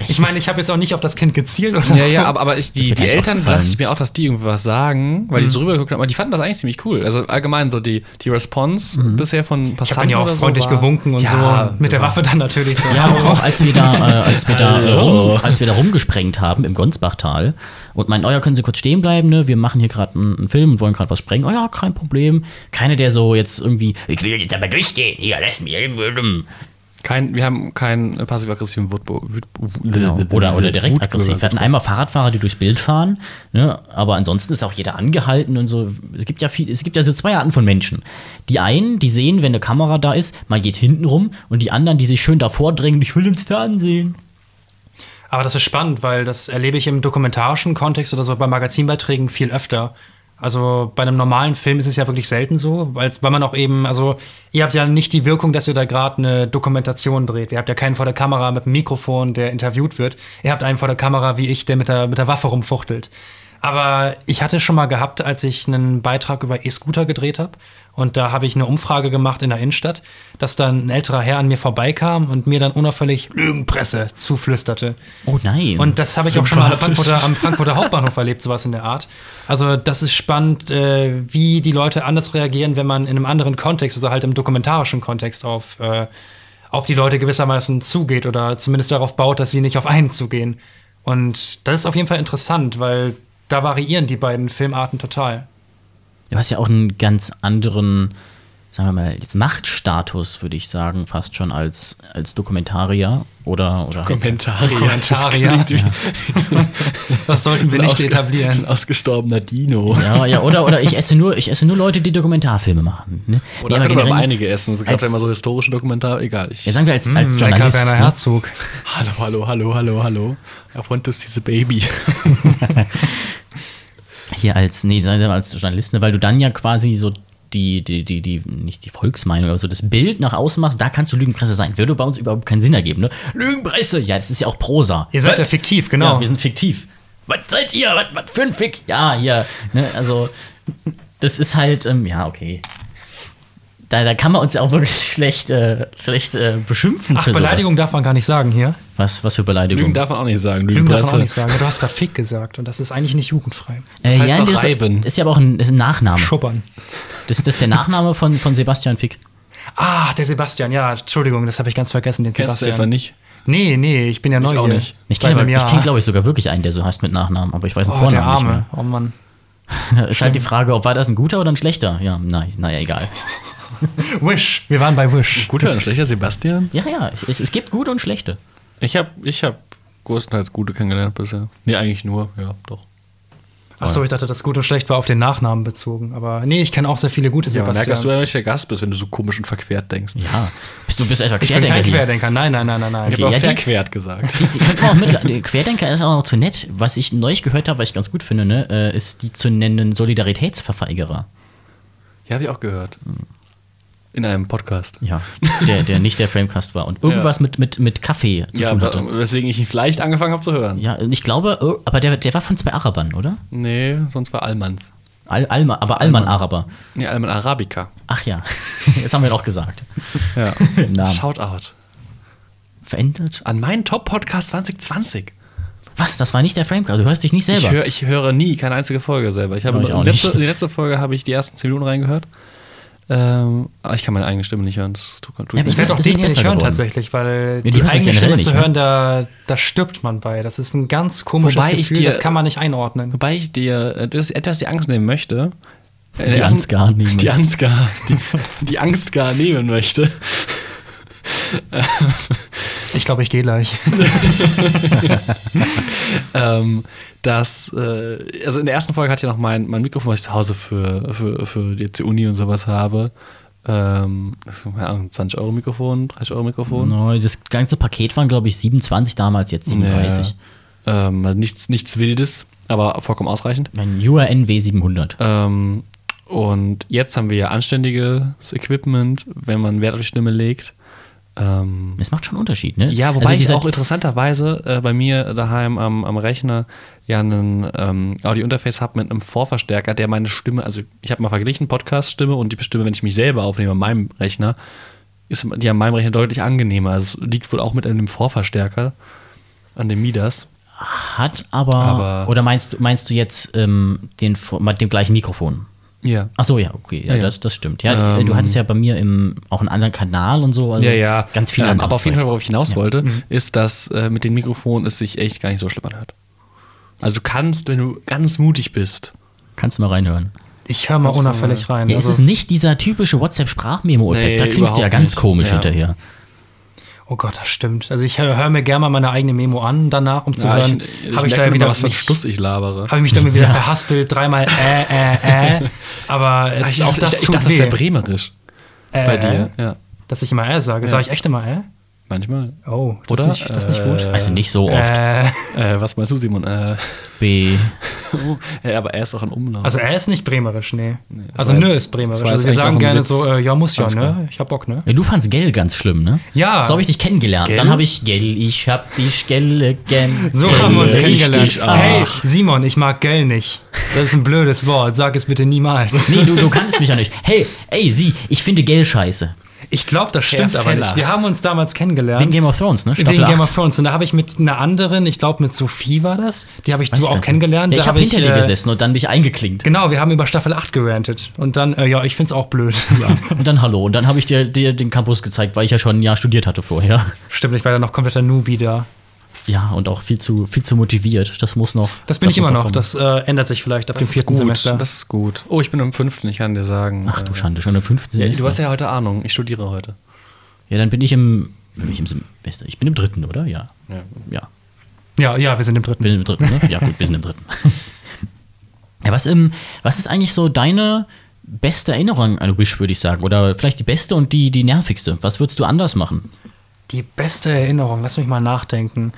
echt? ich meine, ich habe jetzt auch nicht auf das Kind gezielt oder Ja, so. ja, aber, aber ich, die, die Eltern dachte ich mir auch, dass die irgendwas sagen, weil die so rübergeguckt haben. Aber die fanden das eigentlich ziemlich cool. Also allgemein so die, die Response bisher von ich habe Passanten dann ja auch so freundlich war- gewunken und Ja, so. Mit der Waffe dann natürlich so. Ja, aber auch als wir da, äh, als wir da, äh, rum, als wir da rumgesprengt haben im Gonsbachtal und meinten, oh ja, können Sie kurz stehen bleiben, ne? Wir machen hier gerade einen, einen Film und wollen gerade was sprengen. Oh ja, kein Problem. Keiner, der so jetzt irgendwie, ich will jetzt aber durchgehen, hier, lass mich. Kein, wir haben keinen passiv-aggressiven Genau. Oder, oder direkt aggressiv. Wir hatten einmal Fahrradfahrer, die durchs Bild fahren, ne? aber ansonsten ist auch jeder angehalten und so. Es gibt ja viel, es gibt ja so zwei Arten von Menschen. Die einen, die sehen, wenn eine Kamera da ist, man geht hinten rum und die anderen, die sich schön davor drängen, ich will ins Fernsehen. Aber das ist spannend, weil das erlebe ich im dokumentarischen Kontext oder so bei Magazinbeiträgen viel öfter. Also bei einem normalen Film ist es ja wirklich selten so, weil man auch eben, also ihr habt ja nicht die Wirkung, dass ihr da gerade eine Dokumentation dreht. Ihr habt ja keinen vor der Kamera mit einem Mikrofon, der interviewt wird. Ihr habt einen vor der Kamera wie ich, der mit der, mit der Waffe rumfuchtelt. Aber ich hatte schon mal gehabt, als ich einen Beitrag über E-Scooter gedreht habe. Und da habe ich eine Umfrage gemacht in der Innenstadt, dass dann ein älterer Herr an mir vorbeikam und mir dann unauffällig Lügenpresse zuflüsterte. Oh nein. Und das habe ich auch schon mal am. Frankfurter, am Frankfurter Hauptbahnhof erlebt, sowas in der Art. Also das ist spannend, äh, wie die Leute anders reagieren, wenn man in einem anderen Kontext oder halt im dokumentarischen Kontext auf, äh, auf die Leute gewissermaßen zugeht oder zumindest darauf baut, dass sie nicht auf einen zugehen. Und das ist auf jeden Fall interessant, weil da variieren die beiden Filmarten total. Du hast ja auch einen ganz anderen, sagen wir mal, jetzt Machtstatus, würde ich sagen, fast schon als, als Dokumentarier oder, oder Kommentarier. Kommentarier. Das sollten wir nicht etablieren. Ein ausgestorbener Dino. Ja, ja, oder, oder ich esse nur, ich esse nur Leute, die Dokumentarfilme machen. Ne? Oder Nee, aber einige essen. Es gab als- ja immer so historische Dokumentar. Egal. Ich, Ja, sagen wir als, als Lecker Journalist. Werner Ne? Herzog. hallo, hallo, hallo, hallo, hallo. I want to see the baby. Hier als, nee, als Journalist, ne? weil du dann ja quasi so die, die, die, die, nicht die Volksmeinung, aber so das Bild nach außen machst, da kannst du Lügenpresse sein. Würde bei uns überhaupt keinen Sinn ergeben, ne? Lügenpresse, ja, das ist ja auch Prosa. Ihr seid ja Was? fiktiv, genau. Ja, wir sind fiktiv. Was seid ihr? Was, was für ein Fick? Ja, hier. Ne? Also, das ist halt, ähm, ja, okay. Da, da kann man uns ja auch wirklich schlecht, äh, schlecht äh, beschimpfen Ach, für Beleidigung darf man gar nicht sagen hier. sowas. Was, was für Beleidigung? Lügen darf man auch nicht sagen. Lügen darf man auch nicht sagen. Du hast gerade Fick gesagt und das ist eigentlich nicht jugendfrei. Das heißt doch das reiben. ist ja aber auch ein, ist ein Nachname. Schuppern. Das, das ist der Nachname von, von Sebastian Fick. Ah, der Sebastian, ja, Entschuldigung, das habe ich ganz vergessen, den Kennst du Sebastian. etwa nicht? Nee, nee, ich bin ja neu auch hier. nicht. Ich Bei kenne, ich kenn, glaube ich, sogar wirklich einen, der so heißt mit Nachnamen, aber ich weiß den Oh, der Vornamen Arme. Oh Mann. nicht mehr. Ist halt die Frage, ob war das ein guter oder ein schlechter? Ja, nein, naja, egal. Wish, wir waren bei Wish. Guter und schlechter Sebastian? Ja, ja, es, es gibt gute und schlechte. Ich habe ich hab größtenteils gute kennengelernt bisher. Nee, eigentlich nur, ja, doch. Achso, ich dachte, das gut und schlecht war auf den Nachnamen bezogen. Aber nee, ich kenne auch sehr viele gute Ja, man merkt, dass du ja der Gast bist, wenn du so komisch und verquert denkst. Ja. Bist du bist etwa ich bin Querdenker kein? Querdenker. Nein, nein, nein, nein, nein. Ich habe ja, auch die- verquert gesagt. Die mit, die Querdenker ist auch noch zu nett. Was ich neulich gehört habe, was ich ganz gut finde, ne, äh, ist die zu nennen Solidaritätsverweigerer. Ja, habe ich auch gehört. In einem Podcast. Ja, der, der nicht der Framecast war und irgendwas mit, mit, mit Kaffee zu Ja, tun hatte. weswegen ich ihn vielleicht angefangen habe zu hören. Ja, ich glaube, oh, aber der, der war von zwei Arabern, oder? Nee, sonst war Almans. Al, Alma, aber Alman-Araber. Nee, Alman Arabica. Ach ja, jetzt haben wir doch gesagt. Ja. Shoutout. Verändert? An meinen Top-Podcast 2020. Was? Das war nicht der Framecast. Du hörst dich nicht selber. Ich, hör, ich höre nie keine einzige Folge selber. Ich habe Ja, ich letzte, nicht. die letzte Folge habe ich die ersten 10 Minuten reingehört. Ähm, aber ich kann meine eigene Stimme nicht hören. Das tut, tut Ja, Ich werde auch hier nicht hören tatsächlich, weil Ja, die eigene Stimme nicht, zu ne? hören, da, da stirbt man bei. Das ist ein ganz komisches Wobei ich Gefühl, dir- das kann man nicht einordnen. Wobei ich dir äh, das, etwas die Angst nehmen möchte. Äh, Die Angst gar nehmen Die möchte. Angst gar, die, die Angst gar nehmen möchte. Ich glaube, ich gehe gleich. ähm, dass, äh, also in der ersten Folge hat ja noch mein, mein Mikrofon, was ich zu Hause für, für, für die jetzt die Uni und sowas habe. Ähm, das ist, keine Ahnung, 20 Euro Mikrofon, 30 Euro Mikrofon. No, das ganze Paket waren, glaube ich, 27 damals, jetzt 37. Ja, ähm, also nichts, nichts Wildes, aber vollkommen ausreichend. Ein URN W700. Ähm, und jetzt haben wir ja anständiges Equipment, wenn man Wert auf die Stimme legt. Ähm, Es macht schon einen Unterschied, ne? ja, wobei also ich auch interessanterweise äh, bei mir daheim am, am Rechner ja einen ähm, Audio-Interface habe mit einem Vorverstärker, der meine Stimme, also ich habe mal verglichen, Podcast-Stimme und die Stimme, wenn ich mich selber aufnehme an meinem Rechner, ist die an meinem Rechner deutlich angenehmer. Also es liegt wohl auch mit einem Vorverstärker an dem Midas. hat aber, Aber- oder meinst du, meinst du jetzt ähm, den, mit dem gleichen Mikrofon? Ja. Ach so, ja, okay, ja, Ja, ja. Das, das stimmt. Ja, du Ähm, hattest ja bei mir im, auch einen anderen Kanal und so. Also ja, ja. Ganz viel ähm, Aber auf jeden Fall, worauf ich hinaus wollte, ist, dass äh, mit dem Mikrofon es sich echt gar nicht so schlimm anhört. Also du kannst, wenn du ganz mutig bist, Kannst du mal reinhören. Ich höre mal unauffällig rein. Ja, also, es ist nicht dieser typische WhatsApp-Sprachmemo-Effekt. Nee, da klingst du ja ganz nicht. komisch Ja. hinterher. Oh Gott, das stimmt. Also ich höre hör mir gerne mal meine eigene Memo an danach, um zu ja, hören, ich, ich habe ich da wieder was für ein mich- Schluss ich labere. Habe ich mich damit wieder verhaspelt, dreimal äh, äh, äh. Aber es, ich, auch das ich, ich tut dachte, das weh. wäre bremerisch Äh, bei dir. Ja, Dass ich immer äh sage. Sage ich echt immer äh? Manchmal. Oh, das Oder? ist nicht, das ist nicht gut. Äh, Also nicht so oft. Äh, Äh, was meinst du, Simon? Äh, B. ja, aber er ist auch ein Umlaut. also er ist nicht bremerisch, nee. das also nö ist bremerisch. Also wir sagen gerne Witz. so, äh, ja muss ja, Ganz klar. ne? Ich hab Bock, ne? Ja, du fandst Gell ganz schlimm, ne? Ja. So habe ich dich kennengelernt. Gell? Dann habe ich Gell, ich hab dich Gelle gern. So Gell, haben wir uns kennengelernt. ach. Hey, Simon, ich mag Gell nicht. Das ist ein blödes Wort. Sag es bitte niemals. Nee, du, du kannst mich ja nicht. Hey, ey, sie, ich finde Gell scheiße. Ich glaube, das stimmt Herr aber Feller. nicht. Wir haben uns damals kennengelernt. Wegen Game of Thrones, ne? Wegen Game of. Thrones. Und da habe ich mit einer anderen, ich glaube mit Sophie war das, die habe ich Weiß so auch kennengelernt. Ja, ich habe hab hinter dir äh, gesessen und dann bin ich eingeklinkt. Genau, wir haben über Staffel 8 gerantet. Und dann, äh, ja, ich find's auch blöd. Und dann Hallo. Und dann habe ich dir, dir den Campus gezeigt, weil ich ja schon ein Jahr studiert hatte vorher. Stimmt, ich war ja noch kompletter Newbie da. Ja, und auch viel zu, viel zu motiviert. Das muss noch. Das bin ich muss immer noch. kommen. Das äh, ändert sich vielleicht ab dem das ist vierten gut. Semester. Das ist gut. Oh, ich bin im fünften, ich kann dir sagen. Ach du äh, Schande, schon im fünften ja, Semester. Du hast ja heute Ahnung. Ich studiere heute. Ja, dann bin ich im. Bin ich im Semester. Ich bin im dritten, oder? Ja. Ja. Ja. ja, ja, wir sind im dritten. Wir sind im dritten, ne? Ja, gut, wir sind im dritten. ja, was, ähm, was ist eigentlich so deine beste Erinnerung an Wish, würde ich sagen? Oder vielleicht die beste und die, die nervigste? Was würdest du anders machen? Die beste Erinnerung, lass mich mal nachdenken.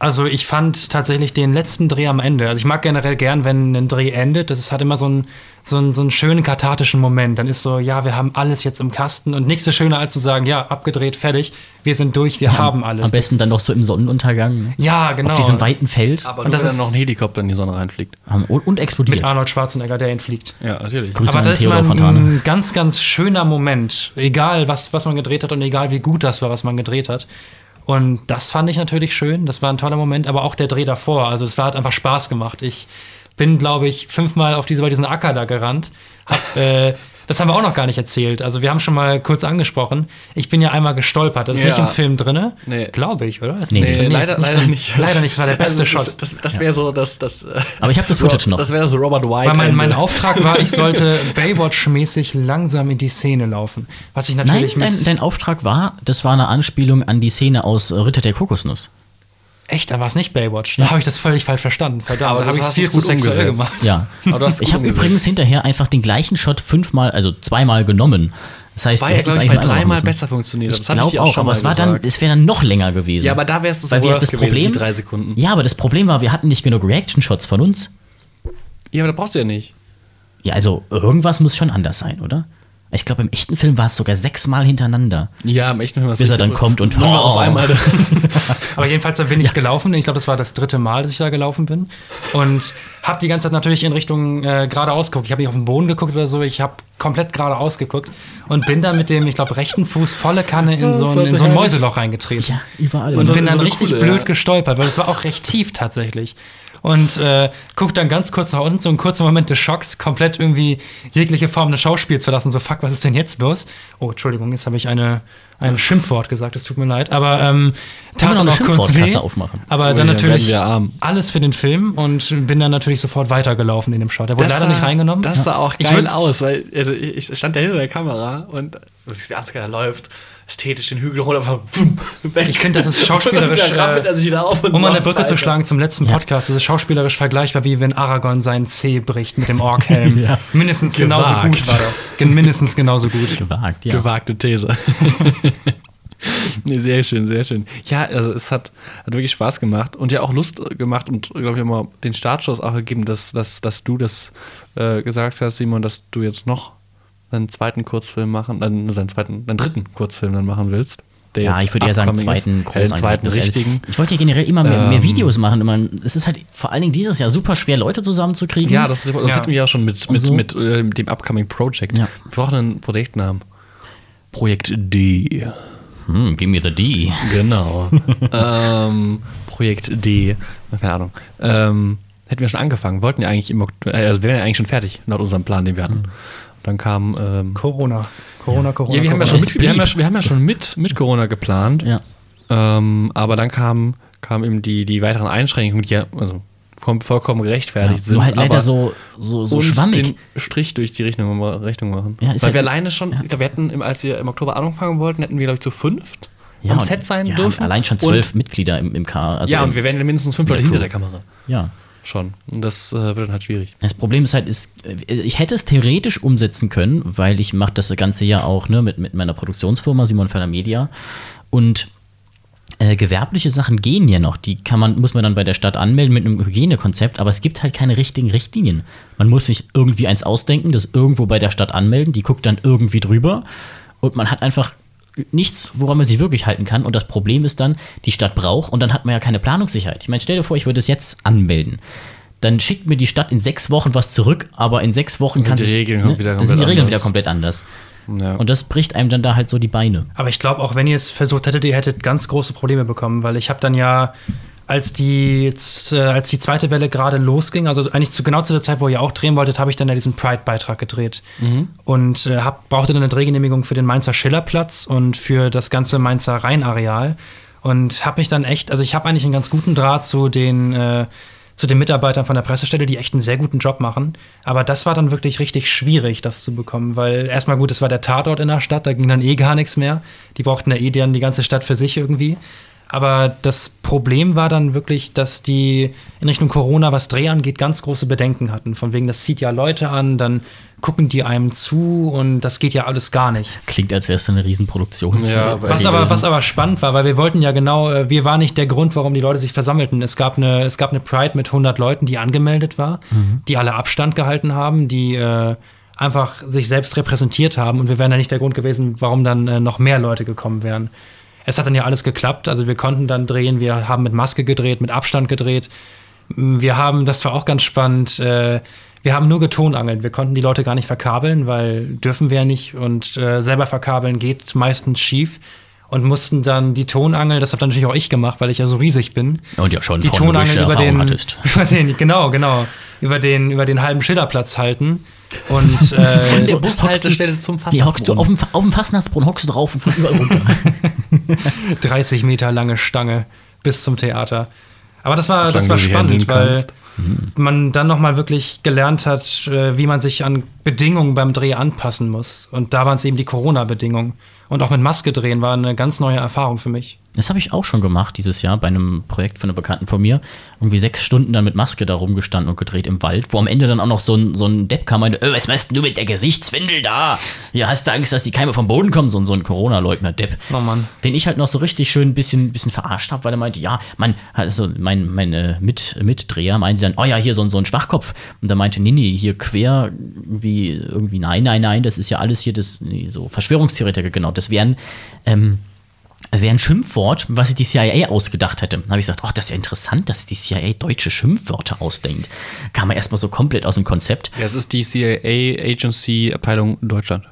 Also ich fand tatsächlich den letzten Dreh am Ende. Also ich mag generell gern, wenn ein Dreh endet. Das ist, hat immer so einen, so, einen, so einen schönen kathartischen Moment. Dann ist so, ja, wir haben alles jetzt im Kasten und nichts so schöner als zu sagen, ja, abgedreht, fertig, wir sind durch, wir haben alles. Am besten Das dann noch so im Sonnenuntergang. Ne? Ja, genau. Auf diesem weiten Feld. Aber Und nur, das wenn ist- dann noch ein Helikopter in die Sonne reinfliegt. Und, und explodiert. mit Arnold Schwarzenegger, der entfliegt. Ja, natürlich. Grüße Aber an das ist Theodor immer ein, Fontane. ein ganz, ganz schöner Moment. Egal, was, was man gedreht hat und egal, wie gut das war, was man gedreht hat. Und das fand ich natürlich schön. Das war ein toller Moment, aber auch der Dreh davor. Also, es war, hat einfach Spaß gemacht. Ich bin, glaube ich, fünfmal auf diese, bei diesen Acker da gerannt. Hab, äh, das haben wir auch noch gar nicht erzählt. Also, wir haben schon mal kurz angesprochen. Ich bin ja einmal gestolpert. Das ist Ja. nicht im Film drin. Nee. Glaube ich, oder? Ist Nee, nicht nee, ist leider, leider drin. nicht. Leider nicht. Das war der beste Also, das, Shot. Das, das wäre so, das, das. äh, Aber ich habe das Footage noch. Das wäre so Robert White. Weil mein, mein. Auftrag war, ich sollte Baywatch-mäßig langsam in die Szene laufen. Was ich Nein, natürlich mit. dein, dein Auftrag war, das war eine Anspielung an die Szene aus äh, Ritter der Kokosnuss. Echt, da war es nicht Baywatch. Da habe ich das völlig falsch verstanden. Verdammt, Aber da habe ich es viel zu gut sexuell gemacht. Ja. Ich habe übrigens hinterher einfach den gleichen Shot fünfmal, also zweimal genommen. Das heißt, War ja, glaube ich, bei dreimal besser funktioniert. Ich Das glaube auch, auch aber mal es war dann, es wäre dann noch länger gewesen. Ja, aber da wäre es das Weil wir das gewesen, Problem, die drei Sekunden. Ja, aber das Problem war, wir hatten nicht genug Reaction-Shots von uns. Ja, aber da brauchst du ja nicht. Ja, also irgendwas muss schon anders sein, oder? Ich glaube, im echten Film war es sogar sechsmal hintereinander. Ja, im echten Film Bis er dann kommt und- Manchmal auf Oh. einmal. Aber jedenfalls da bin ich gelaufen. Ich glaube, das war das dritte Mal, dass ich da gelaufen bin. Und habe die ganze Zeit natürlich in Richtung äh, geradeaus geguckt. Ich habe nicht auf den Boden geguckt oder so. Ich habe komplett geradeaus geguckt und bin dann mit dem, ich glaube, rechten Fuß volle Kanne in so das ein, war in so so ein. Mäuseloch reingetreten. Ja, überall. Und So- bin dann so richtig Kuhle, blöd ja. gestolpert, weil es war auch recht tief tatsächlich. Und äh, guck dann ganz kurz nach unten, so einen kurzen Moment des Schocks, komplett irgendwie jegliche Form des Schauspiels verlassen. So, fuck, was ist denn jetzt los? Oh, Entschuldigung, jetzt habe ich eine, ein Schimpfwort gesagt, es tut mir leid. Aber ähm, tat dann auch kurz weh. Aufmachen? Aber Oh dann ja, natürlich werden wir arm. alles für den Film und bin dann natürlich sofort weitergelaufen in dem Shot. Der wurde leider nicht reingenommen. Das sah auch Ich geil aus, weil also ich stand da hinter der Kamera und du siehst, wie Ansgar läuft, ästhetisch den Hügel runter, einfach wumm, weg. Ich finde, das ist schauspielerisch, Und dann er sich wieder auf und Um mal eine läuft Brücke zu schlagen zum letzten Podcast, das ist schauspielerisch vergleichbar, wie wenn Aragorn seinen Zeh bricht mit dem Orkhelm. Ja. Mindestens genauso Gewagt. gut war das. Mindestens genauso gut. gewagt, ja. Gewagte These. nee, sehr schön, sehr schön. Ja, also es hat, hat wirklich Spaß gemacht und ja auch Lust gemacht und, glaube ich, immer den Startschuss auch gegeben, dass, dass, dass du das äh, gesagt hast, Simon, dass du jetzt noch einen zweiten Kurzfilm machen, dann seinen zweiten, deinen dritten Kurzfilm dann machen willst, Der Ja, jetzt ich würde eher sagen, zweiten ja, den zweiten richtigen. Ich wollte ja generell immer mehr, mehr Ähm, Videos machen. Immer, es ist halt vor allen Dingen dieses Jahr super schwer, Leute zusammenzukriegen. Ja, das, ist, das Ja. hatten wir ja schon mit, mit, so. mit, äh, mit dem Upcoming Project. Ja. Wir brauchen einen Projektnamen. Projekt D. Hm, give me the D. Genau. ähm, Projekt D. Keine Ahnung. Ähm, hätten wir schon angefangen. Wollten ja eigentlich im Oktober, also wir wären ja eigentlich schon fertig, laut unserem Plan, den wir hatten. Dann kam. Ähm, Corona. Corona, Corona. ja, wir haben ja, Corona. schon mit, wir, haben ja, wir haben ja schon mit, mit Corona geplant. Ja. Ähm, aber dann kamen kam eben die, die weiteren Einschränkungen, die ja also voll- vollkommen gerechtfertigt sind. Nur halt leider aber so, so, so uns schwammig. den Strich durch die Rechnung, Rechnung machen. Ja, Weil halt- wir alleine schon, ich glaube, wir hätten, im- als wir im Oktober anfangen wollten, hätten wir, glaube ich, zu fünft ja, am und Set sein dürfen. Allein schon zwölf Mitglieder im, im K. Und, Also ja, im, und wir wären mindestens fünf Leute der hinter der Kamera. ja. Schon. Und das äh, wird dann halt schwierig. Das Problem ist halt, ist, äh, ich hätte es theoretisch umsetzen können, weil ich mache das ganze ja auch ne, mit, mit meiner Produktionsfirma Simon Feller Media. Und äh, gewerbliche Sachen gehen ja noch. Die kann man, muss man dann bei der Stadt anmelden mit einem Hygienekonzept, aber es gibt halt keine richtigen Richtlinien. Man muss sich irgendwie eins ausdenken, das irgendwo bei der Stadt anmelden, die guckt dann irgendwie drüber und man hat einfach nichts, woran man sich wirklich halten kann. Und das Problem ist dann, die Stadt braucht und dann hat man ja keine Planungssicherheit. Ich meine, stell dir vor, ich würde es jetzt anmelden. Dann schickt mir die Stadt in sechs Wochen was zurück, aber in sechs Wochen Sind kann die Regeln ne, wieder dann sind die komplett Regeln anders. wieder komplett anders. Ja. Und das bricht einem dann da halt so die Beine. Aber ich glaube, auch wenn ihr es versucht hättet, ihr hättet ganz große Probleme bekommen, weil ich habe dann ja, als die, äh, als die zweite Welle gerade losging, also eigentlich zu, genau zu der Zeit, wo ihr auch drehen wolltet, habe ich dann ja diesen Pride-Beitrag gedreht. Und äh, hab, brauchte dann eine Drehgenehmigung für den Mainzer Schillerplatz und für das ganze Mainzer Rheinareal. Und habe mich dann echt, also ich habe eigentlich einen ganz guten Draht zu den, äh, zu den Mitarbeitern von der Pressestelle, die echt einen sehr guten Job machen. Aber das war dann wirklich richtig schwierig, das zu bekommen, weil erstmal gut, es war der Tatort in der Stadt, da ging dann eh gar nichts mehr. Die brauchten ja eh dann die ganze Stadt für sich irgendwie. Aber das Problem war dann wirklich, dass die in Richtung Corona, was Dreh angeht, ganz große Bedenken hatten. Von wegen, das zieht ja Leute an, dann gucken die einem zu und das geht ja alles gar nicht. Klingt, als wäre es so eine Riesenproduktion. Ja, Was aber, was aber spannend war, weil wir wollten ja genau, äh, wir waren nicht der Grund, warum die Leute sich versammelten. Es gab eine, es gab eine Pride mit 100 Leuten, die angemeldet war, die alle Abstand gehalten haben, die äh, einfach sich selbst repräsentiert haben und wir wären ja nicht der Grund gewesen, warum dann äh, noch mehr Leute gekommen wären. Es hat dann ja alles geklappt, also wir konnten dann drehen, wir haben mit Maske gedreht, mit Abstand gedreht. Wir haben, das war auch ganz spannend, äh, wir haben nur getonangelt. Wir konnten die Leute gar nicht verkabeln, weil dürfen wir ja nicht. Und äh, selber verkabeln geht meistens schief. Und mussten dann die Tonangel, das habe dann natürlich auch ich gemacht, weil ich ja so riesig bin. Und ja schon die Tonangel über den, über den, genau, genau, über den, über den halben Schillerplatz halten. Und äh, der Bushaltestelle zum Die hockst du Fastnachtsbrunnen. auf dem, auf dem Fastnachtsbrunnen, hockst du drauf und von überall runter. 30 Meter lange Stange bis zum Theater. Aber das war, Solange das war du spannend, weil kannst. man dann nochmal wirklich gelernt hat, äh, wie man sich an Bedingungen beim Dreh anpassen muss. Und da waren es eben die Corona-Bedingungen. Und auch mit Maske drehen war eine ganz neue Erfahrung für mich. Das habe ich auch schon gemacht dieses Jahr bei einem Projekt von einem Bekannten von mir. Irgendwie sechs Stunden dann mit Maske da rumgestanden und gedreht im Wald, wo am Ende dann auch noch so ein, so ein Depp kam und meinte, "Äh, was machst du mit der Gesichtswindel da? Ja, hast du Angst, dass die Keime vom Boden kommen? So, ein- so ein Corona-Leugner-Depp. Oh Mann. Den ich halt noch so richtig schön ein bisschen, bisschen verarscht habe, weil er meinte, ja, man, also mein, mein äh, Mit, Mitdreher meinte dann, oh ja, hier so, ein- so ein Schwachkopf. Und er meinte, nee, nee, hier quer, irgendwie, irgendwie, nein, nein, nein, das ist ja alles hier das, nee, so Verschwörungstheoretiker, genau. Das wären, ähm, wäre ein Schimpfwort, was sich die CIA ausgedacht hätte. Dann habe ich gesagt, oh, das ist ja interessant, dass die CIA deutsche Schimpfwörter ausdenkt. Kam er erstmal so komplett aus dem Konzept. Ja, es ist die CIA Agency Abteilung Deutschland.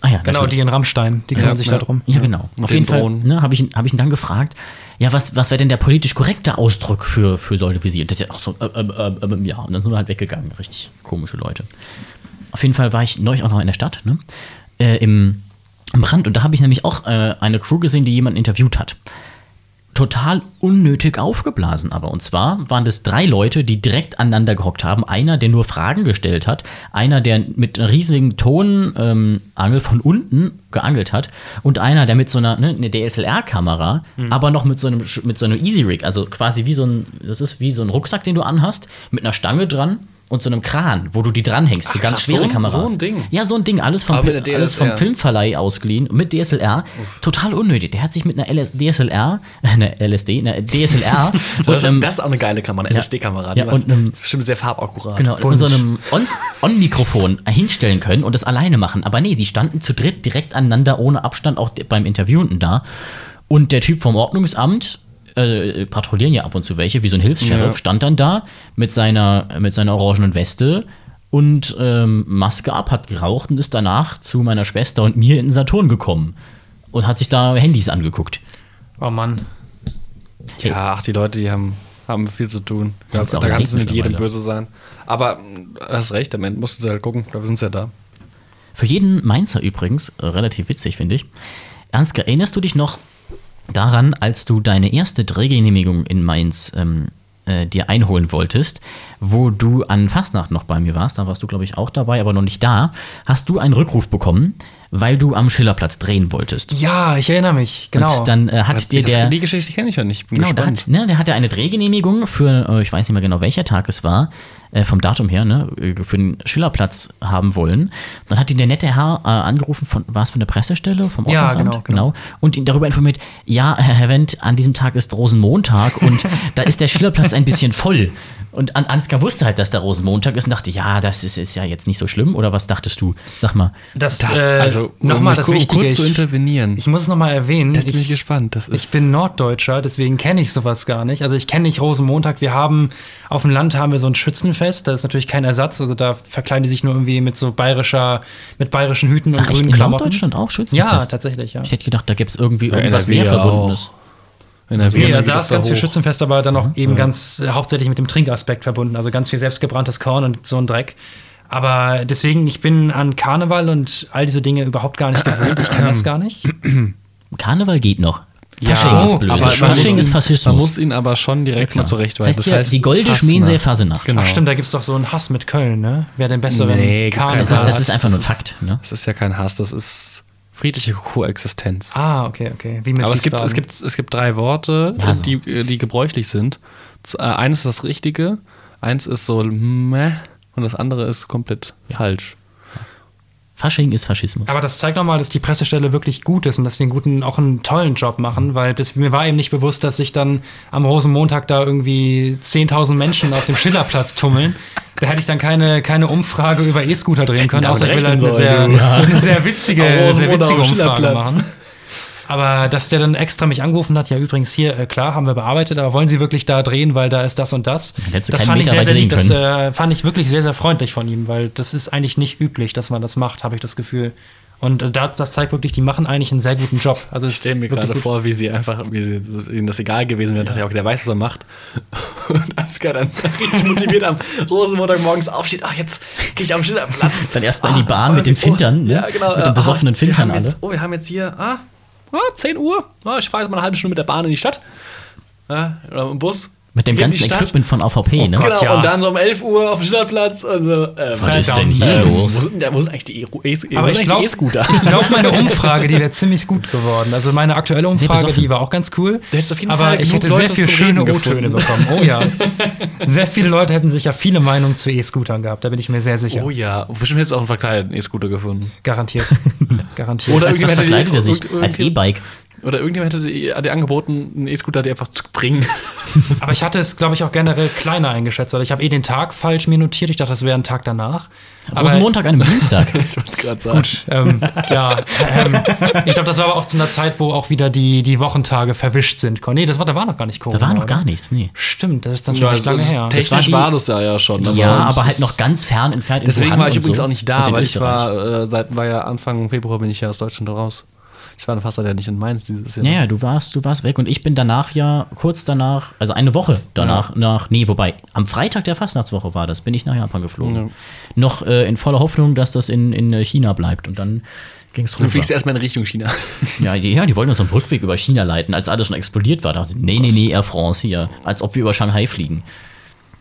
Ah ja, Genau, die in Rammstein, die kümmern Ja, sich ja. darum. Ja, genau. Auf den jeden Fall ne, habe ich, ihn- hab ich ihn dann gefragt, ja, was, was wäre denn der politisch korrekte Ausdruck für, für Leute wie Sie? Und der hat auch so, äh, äh, äh, äh, ja, und dann sind wir halt weggegangen. Richtig komische Leute. Auf jeden Fall war ich neulich auch noch in der Stadt, ne? Äh, im Brand. Und da habe ich nämlich auch äh, eine Crew gesehen, die jemanden interviewt hat. Total unnötig aufgeblasen aber. Und zwar waren das drei Leute, die direkt aneinander gehockt haben. Einer, der nur Fragen gestellt hat. Einer, der mit einer riesigen Tonangel ähm, von unten geangelt hat. Und einer, der mit so einer, ne, eine DSLR-Kamera, aber noch mit so einem, mit so einem Easy Rig. Also quasi wie so ein, das ist wie so ein Rucksack, den du anhast, mit einer Stange dran. Und so einem Kran, wo du die dranhängst für Ach, ganz krass, schwere so ein- Kameras. so ein Ding. Ja, so ein Ding, alles vom, Pi- alles vom. Filmverleih ausgeliehen, mit DSLR. Total unnötig. Der hat sich mit einer LS DSLR, eine LSD, eine DSLR Das, und, ähm, das ist auch eine geile Kamera, eine ja. LSD-Kamera. Ja, und, das ist bestimmt sehr farbakkurat. Genau, mit so einem On- On-Mikrofon hinstellen können und das alleine machen. Aber nee, die standen zu dritt direkt aneinander, ohne Abstand, auch beim Interviewenden da. Und der Typ vom Ordnungsamt, äh, patrouillieren ja ab und zu welche, wie so ein Hilfs-Sheriff, Ja. stand dann da mit seiner, mit seiner orangenen Weste und ähm, Maske ab, hat geraucht und ist danach zu meiner Schwester und mir in den Saturn gekommen und hat sich da Handys angeguckt. Oh Mann. Ja, ach, die Leute, die haben, haben viel zu tun. Ja, da kannst du nicht jedem böse sein. Aber du hast recht, am Ende musst du halt gucken, dafür sind sie ja da. Für jeden Mainzer übrigens, äh, relativ witzig, finde ich. Ansgar, erinnerst du dich noch daran, als du deine erste Drehgenehmigung in Mainz ähm, äh, dir einholen wolltest, wo du an Fastnacht noch bei mir warst, da warst du, glaube ich, auch dabei, aber noch nicht da, hast du einen Rückruf bekommen, weil du am Schillerplatz drehen wolltest. Ja, ich erinnere mich. Genau. Und dann äh, hat dir das, der... die Geschichte kenne ich ja nicht. Ich bin Genau, da gespannt. hat, ne, der hatte eine Drehgenehmigung für, äh, ich weiß nicht mehr genau, welcher Tag es war, äh, vom Datum her, ne, äh, für den Schillerplatz haben wollen. Dann hat ihn der nette Herr äh, angerufen, von, war es von der Pressestelle, vom Ja, Ordnungsamt? genau, genau. Und ihn darüber informiert, ja, Herr Wendt, an diesem Tag ist Rosenmontag und da ist der Schillerplatz ein bisschen voll. Und An Ansgar wusste halt, dass der Rosenmontag ist und dachte, ja, das ist, ist ja jetzt nicht so schlimm. Oder was dachtest du? Sag mal. das, Das, äh, also, nochmal das Wichtige. kurz zu intervenieren. ich muss es nochmal erwähnen. Jetzt bin ich ich, gespannt. Das ist ich bin Norddeutscher, deswegen kenne ich sowas gar nicht. Also ich kenne nicht Rosenmontag. Wir haben auf dem Land haben wir so ein Schützenfest. Das ist natürlich kein Ersatz. Also da verkleiden die sich nur irgendwie mit so bayerischer, mit bayerischen Hüten und Ach, echt, grünen in Klamotten. Norddeutschland auch Ja, Schützenfest? tatsächlich, ja. Ich hätte gedacht, da gibt es irgendwie Ja, irgendwas NRW mehr ja Verbundenes. in der Nee, WM da ist ganz viel hoch. Schützenfest, aber dann auch eben ganz äh, hauptsächlich mit dem Trinkaspekt verbunden. Also ganz viel selbstgebranntes Korn und so ein Dreck. Aber deswegen, ich bin an Karneval und all diese Dinge überhaupt gar nicht gewöhnt. Ich kenne das gar nicht. Karneval geht noch. Ja, Fasching ist blöd. aber man Fasching muss ist ihn- Faschismus. Man muss ihn aber schon direkt mal zurechtweisen. Das heißt ja, die Golde Schmiensee Fasenacht. Genau. Ach stimmt, da gibt es doch so einen Hass mit Köln, ne? Wer den besseren Nee, Karneval Das ist, das ist einfach Das nur ein Fakt. Ne? Das ist ja kein Hass, das ist friedliche Koexistenz. Ah, okay, okay. Wie mit Aber es gibt, es, gibt, es gibt drei Worte, Ja, so. die, die gebräuchlich sind. Äh, Eines ist das Richtige, eins ist so meh und das andere ist komplett falsch. Fasching ist Faschismus. Aber das zeigt nochmal, dass die Pressestelle wirklich gut ist und dass die einen guten, auch einen tollen Job machen, weil das, mir war eben nicht bewusst, dass sich dann am Rosenmontag da irgendwie 10.000 Menschen auf dem Schillerplatz tummeln. Da hätte ich dann keine, keine Umfrage über E-Scooter drehen können, außer ich will halt eine sehr, eine sehr witzige, sehr witzige Umfrage machen. Aber dass der dann extra mich angerufen hat, ja übrigens hier, äh, klar, haben wir bearbeitet, aber wollen Sie wirklich da drehen, weil da ist das und das. hättest Das fand ich sehr, sehr lieb. Das äh, fand ich wirklich sehr, sehr freundlich von ihm, weil das ist eigentlich nicht üblich, dass man das macht, habe ich das Gefühl. Und das, das zeigt wirklich, die machen eigentlich einen sehr guten Job. Also Ich stelle mir gerade vor, wie sie einfach, wie sie, ihnen das egal gewesen wäre, dass er auch der weiß, was er macht. Und Ansgar dann richtig motiviert am Rosenmontag morgens aufsteht, ach, jetzt gehe ich am Schillerplatz. Dann erstmal in die Bahn mit den Fintern, ne? Ja, genau. Mit den äh, besoffenen ah, wir Fintern alle. Jetzt, oh, wir haben jetzt hier, ah, ah 10 Uhr. Ah, ich fahre jetzt mal eine halbe Stunde mit der Bahn in die Stadt. Ja, oder im Bus. Mit dem ganzen. Equipment von AVP, ne? Gott. Genau, ja. und dann so um 11 Uhr auf dem Schillerplatz. Und, so, äh, Was ist denn hier ähm, los? Wo sind, wo sind eigentlich die E- E- ich glaube, E-Scooter? ich glaub, meine Umfrage, die wäre ziemlich gut geworden. Also meine aktuelle Umfrage, die war auch ganz cool. Du hättest auf jeden aber Fall ich hätte sehr Leute viele zum schöne O-Töne gefunden. bekommen. Oh ja. Sehr viele Leute hätten sich ja viele Meinungen zu E-Scootern gehabt. Da bin ich mir sehr sicher. Oh ja, bestimmt jetzt auch einen verkleideten E-Scooter gefunden. Garantiert. Garantiert. Oder Als was irgendjemand hätte verkleidet er die- sich? Als E-Bike. Oder irgendjemand hätte dir dir angeboten, einen E-Scooter dir einfach zu bringen. Aber ich hatte es, glaube ich, auch generell kleiner eingeschätzt. Also ich habe eh den Tag falsch mir notiert. Ich dachte, das wäre ein Tag danach. Aber Rosenmontag an einem Dienstag. ich wollte es gerade sagen. Gut, ähm, ja. Ähm, ich glaube, das war aber auch zu einer Zeit, wo auch wieder die, die Wochentage verwischt sind. Nee, das war, da war noch gar nicht Corona. Da war noch gar nichts, nee. Stimmt, das ist dann schon Ja, echt lange also, her. Technisch Das war, war die- das ja, ja schon. Also, Ja, aber das- halt noch ganz fern entfernt in Deswegen war ich übrigens so. auch nicht da, weil ich war, äh, seit, war ja Anfang Februar bin ich ja aus Deutschland raus. Ich war fast ja nicht in Mainz dieses Jahr. Ja, ja, du warst, du warst weg und ich bin danach ja kurz danach, also eine Woche danach, nach, nee, wobei, am Freitag der Fastnachtswoche war das, bin ich nach Japan geflogen. Ja. Noch äh, in voller Hoffnung, dass das in, in äh, China bleibt und dann ging es Du fliegst erstmal in Richtung China. Ja, die, ja, die wollten uns am Rückweg über China leiten, als alles schon explodiert war. Da dachte ich, nee, nee, nee, Air France hier, als ob wir über Shanghai fliegen.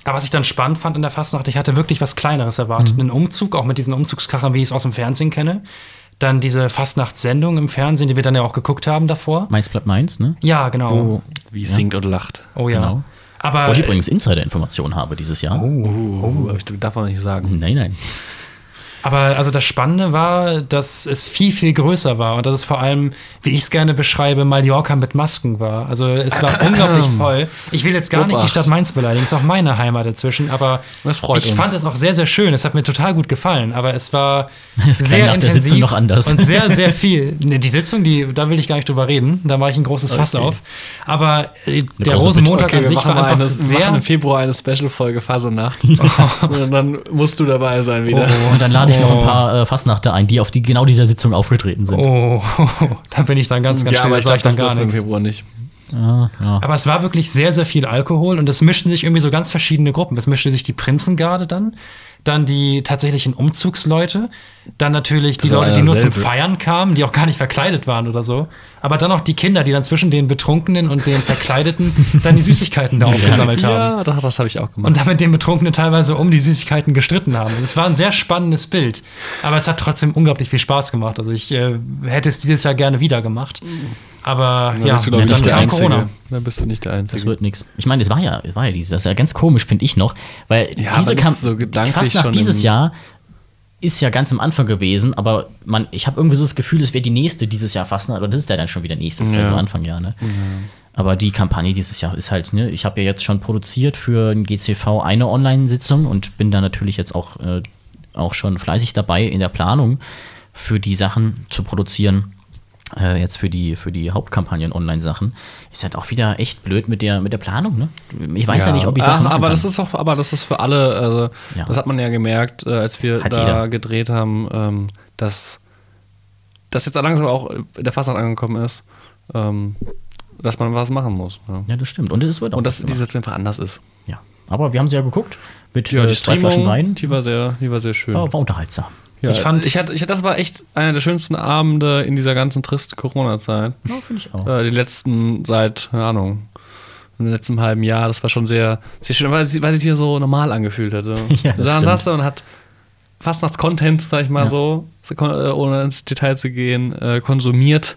Aber was ich dann spannend fand in der Fastnacht, ich hatte wirklich was Kleineres erwartet. Einen Umzug, auch mit diesen Umzugskarren, wie ich es aus dem Fernsehen kenne. Dann diese Fastnachtssendung im Fernsehen, die wir dann ja auch geguckt haben davor. Meins bleibt meins, ne? Ja, genau. Wo, Wie singt und lacht. oh ja. genau. Aber wo ich übrigens Insider-Informationen habe dieses Jahr. Oh, aber ich darf auch nicht sagen. Nein, nein. Aber also das Spannende war, dass es viel, viel größer war und dass es vor allem, wie ich es gerne beschreibe, Mallorca mit Masken war. Also es war unglaublich voll. Ich will jetzt gar nicht die. Stadt Mainz beleidigen, ist auch meine Heimat dazwischen, aber Das ich uns. fand es auch sehr, sehr schön. Es hat mir total gut gefallen, aber es war klang sehr nach der intensiv Sitzung noch anders. und sehr, sehr viel. Ne, die Sitzung, die, da will ich gar nicht drüber reden, da mache ich ein großes Fass Okay. auf. Aber äh, der große Rosenmontag Okay, an wir sich war einfach eine, wir sehr... machen im Februar eine Special-Folge Fasernacht. Und dann musst du dabei sein wieder. Und dann lade ich noch ein paar äh, Fassnachter ein, die auf die genau dieser Sitzung aufgetreten sind. Oh, da bin ich dann ganz, ganz ja, still, aber ich sag das dann gar im. Februar nicht. Ja, ja. Aber es war wirklich sehr, sehr viel Alkohol und es mischten sich irgendwie so ganz verschiedene Gruppen. Es mischte sich die Prinzengarde dann, dann die tatsächlichen Umzugsleute, dann natürlich die Das war Leute, die nur zum derselbe. Feiern kamen, die auch gar nicht verkleidet waren oder so. Aber dann auch die Kinder, die dann zwischen den Betrunkenen und den Verkleideten dann die Süßigkeiten da aufgesammelt haben. Ja, das, das habe ich auch gemacht. Und damit den Betrunkenen teilweise um die Süßigkeiten gestritten haben. Es war ein sehr spannendes Bild. Aber es hat trotzdem unglaublich viel Spaß gemacht. Also ich äh, hätte es dieses Jahr gerne wieder gemacht. Aber Da ja, bist du, dann nicht der Einzige. Corona. Da bist du nicht der Das Einzige. wird nichts. Ich meine, es war ja, es war ja dieses, das ist ja ganz komisch, finde ich noch, weil Ja, diese aber das kam, ist so gedanklich fast nach schon dieses Jahr ist ja ganz am Anfang gewesen, aber man, ich habe irgendwie so das Gefühl, es wäre die nächste dieses Jahr fast, aber das ist ja dann schon wieder nächstes, Ja. ja. so Anfang Jahr, ne? Aber die Kampagne dieses Jahr ist halt, ne, ich habe ja jetzt schon produziert für ein GCV eine Online-Sitzung und bin da natürlich jetzt auch, äh, auch schon fleißig dabei in der Planung für die Sachen zu produzieren. Äh, jetzt für die, für die Hauptkampagnen-Online-Sachen. Ist halt auch wieder echt blöd mit der, mit der Planung, ne? Ich weiß ja, nicht, ob ich Sachen Ach, aber kann. das ist doch, aber das ist für alle, also Ja. das hat man ja gemerkt, äh, als wir Hat da jeder. gedreht haben, ähm, dass das jetzt langsam auch in der Fastnacht angekommen ist, ähm, dass man was machen muss. Ja. ja, das stimmt. Und es wird auch Und dass was die gemacht. Situation einfach anders ist. Ja. Aber wir haben sie ja geguckt. Mit Ja, äh, die Flaschen Streamung, Wein. die war sehr, die war sehr schön. War, war unterhaltsam. Ja, Ich fand- ich hatte, ich hatte, das war echt einer der schönsten Abende in dieser ganzen tristen Corona-Zeit. Ja, finde ich auch. Äh, die letzten seit, keine Ahnung, im letzten halben Jahr, das war schon sehr, sehr schön, weil es, weil sich hier so normal angefühlt hat. So. Ja, das da saß er und hat fast nach Content, sag ich mal Ja. so, äh, ohne ins Detail zu gehen, äh, konsumiert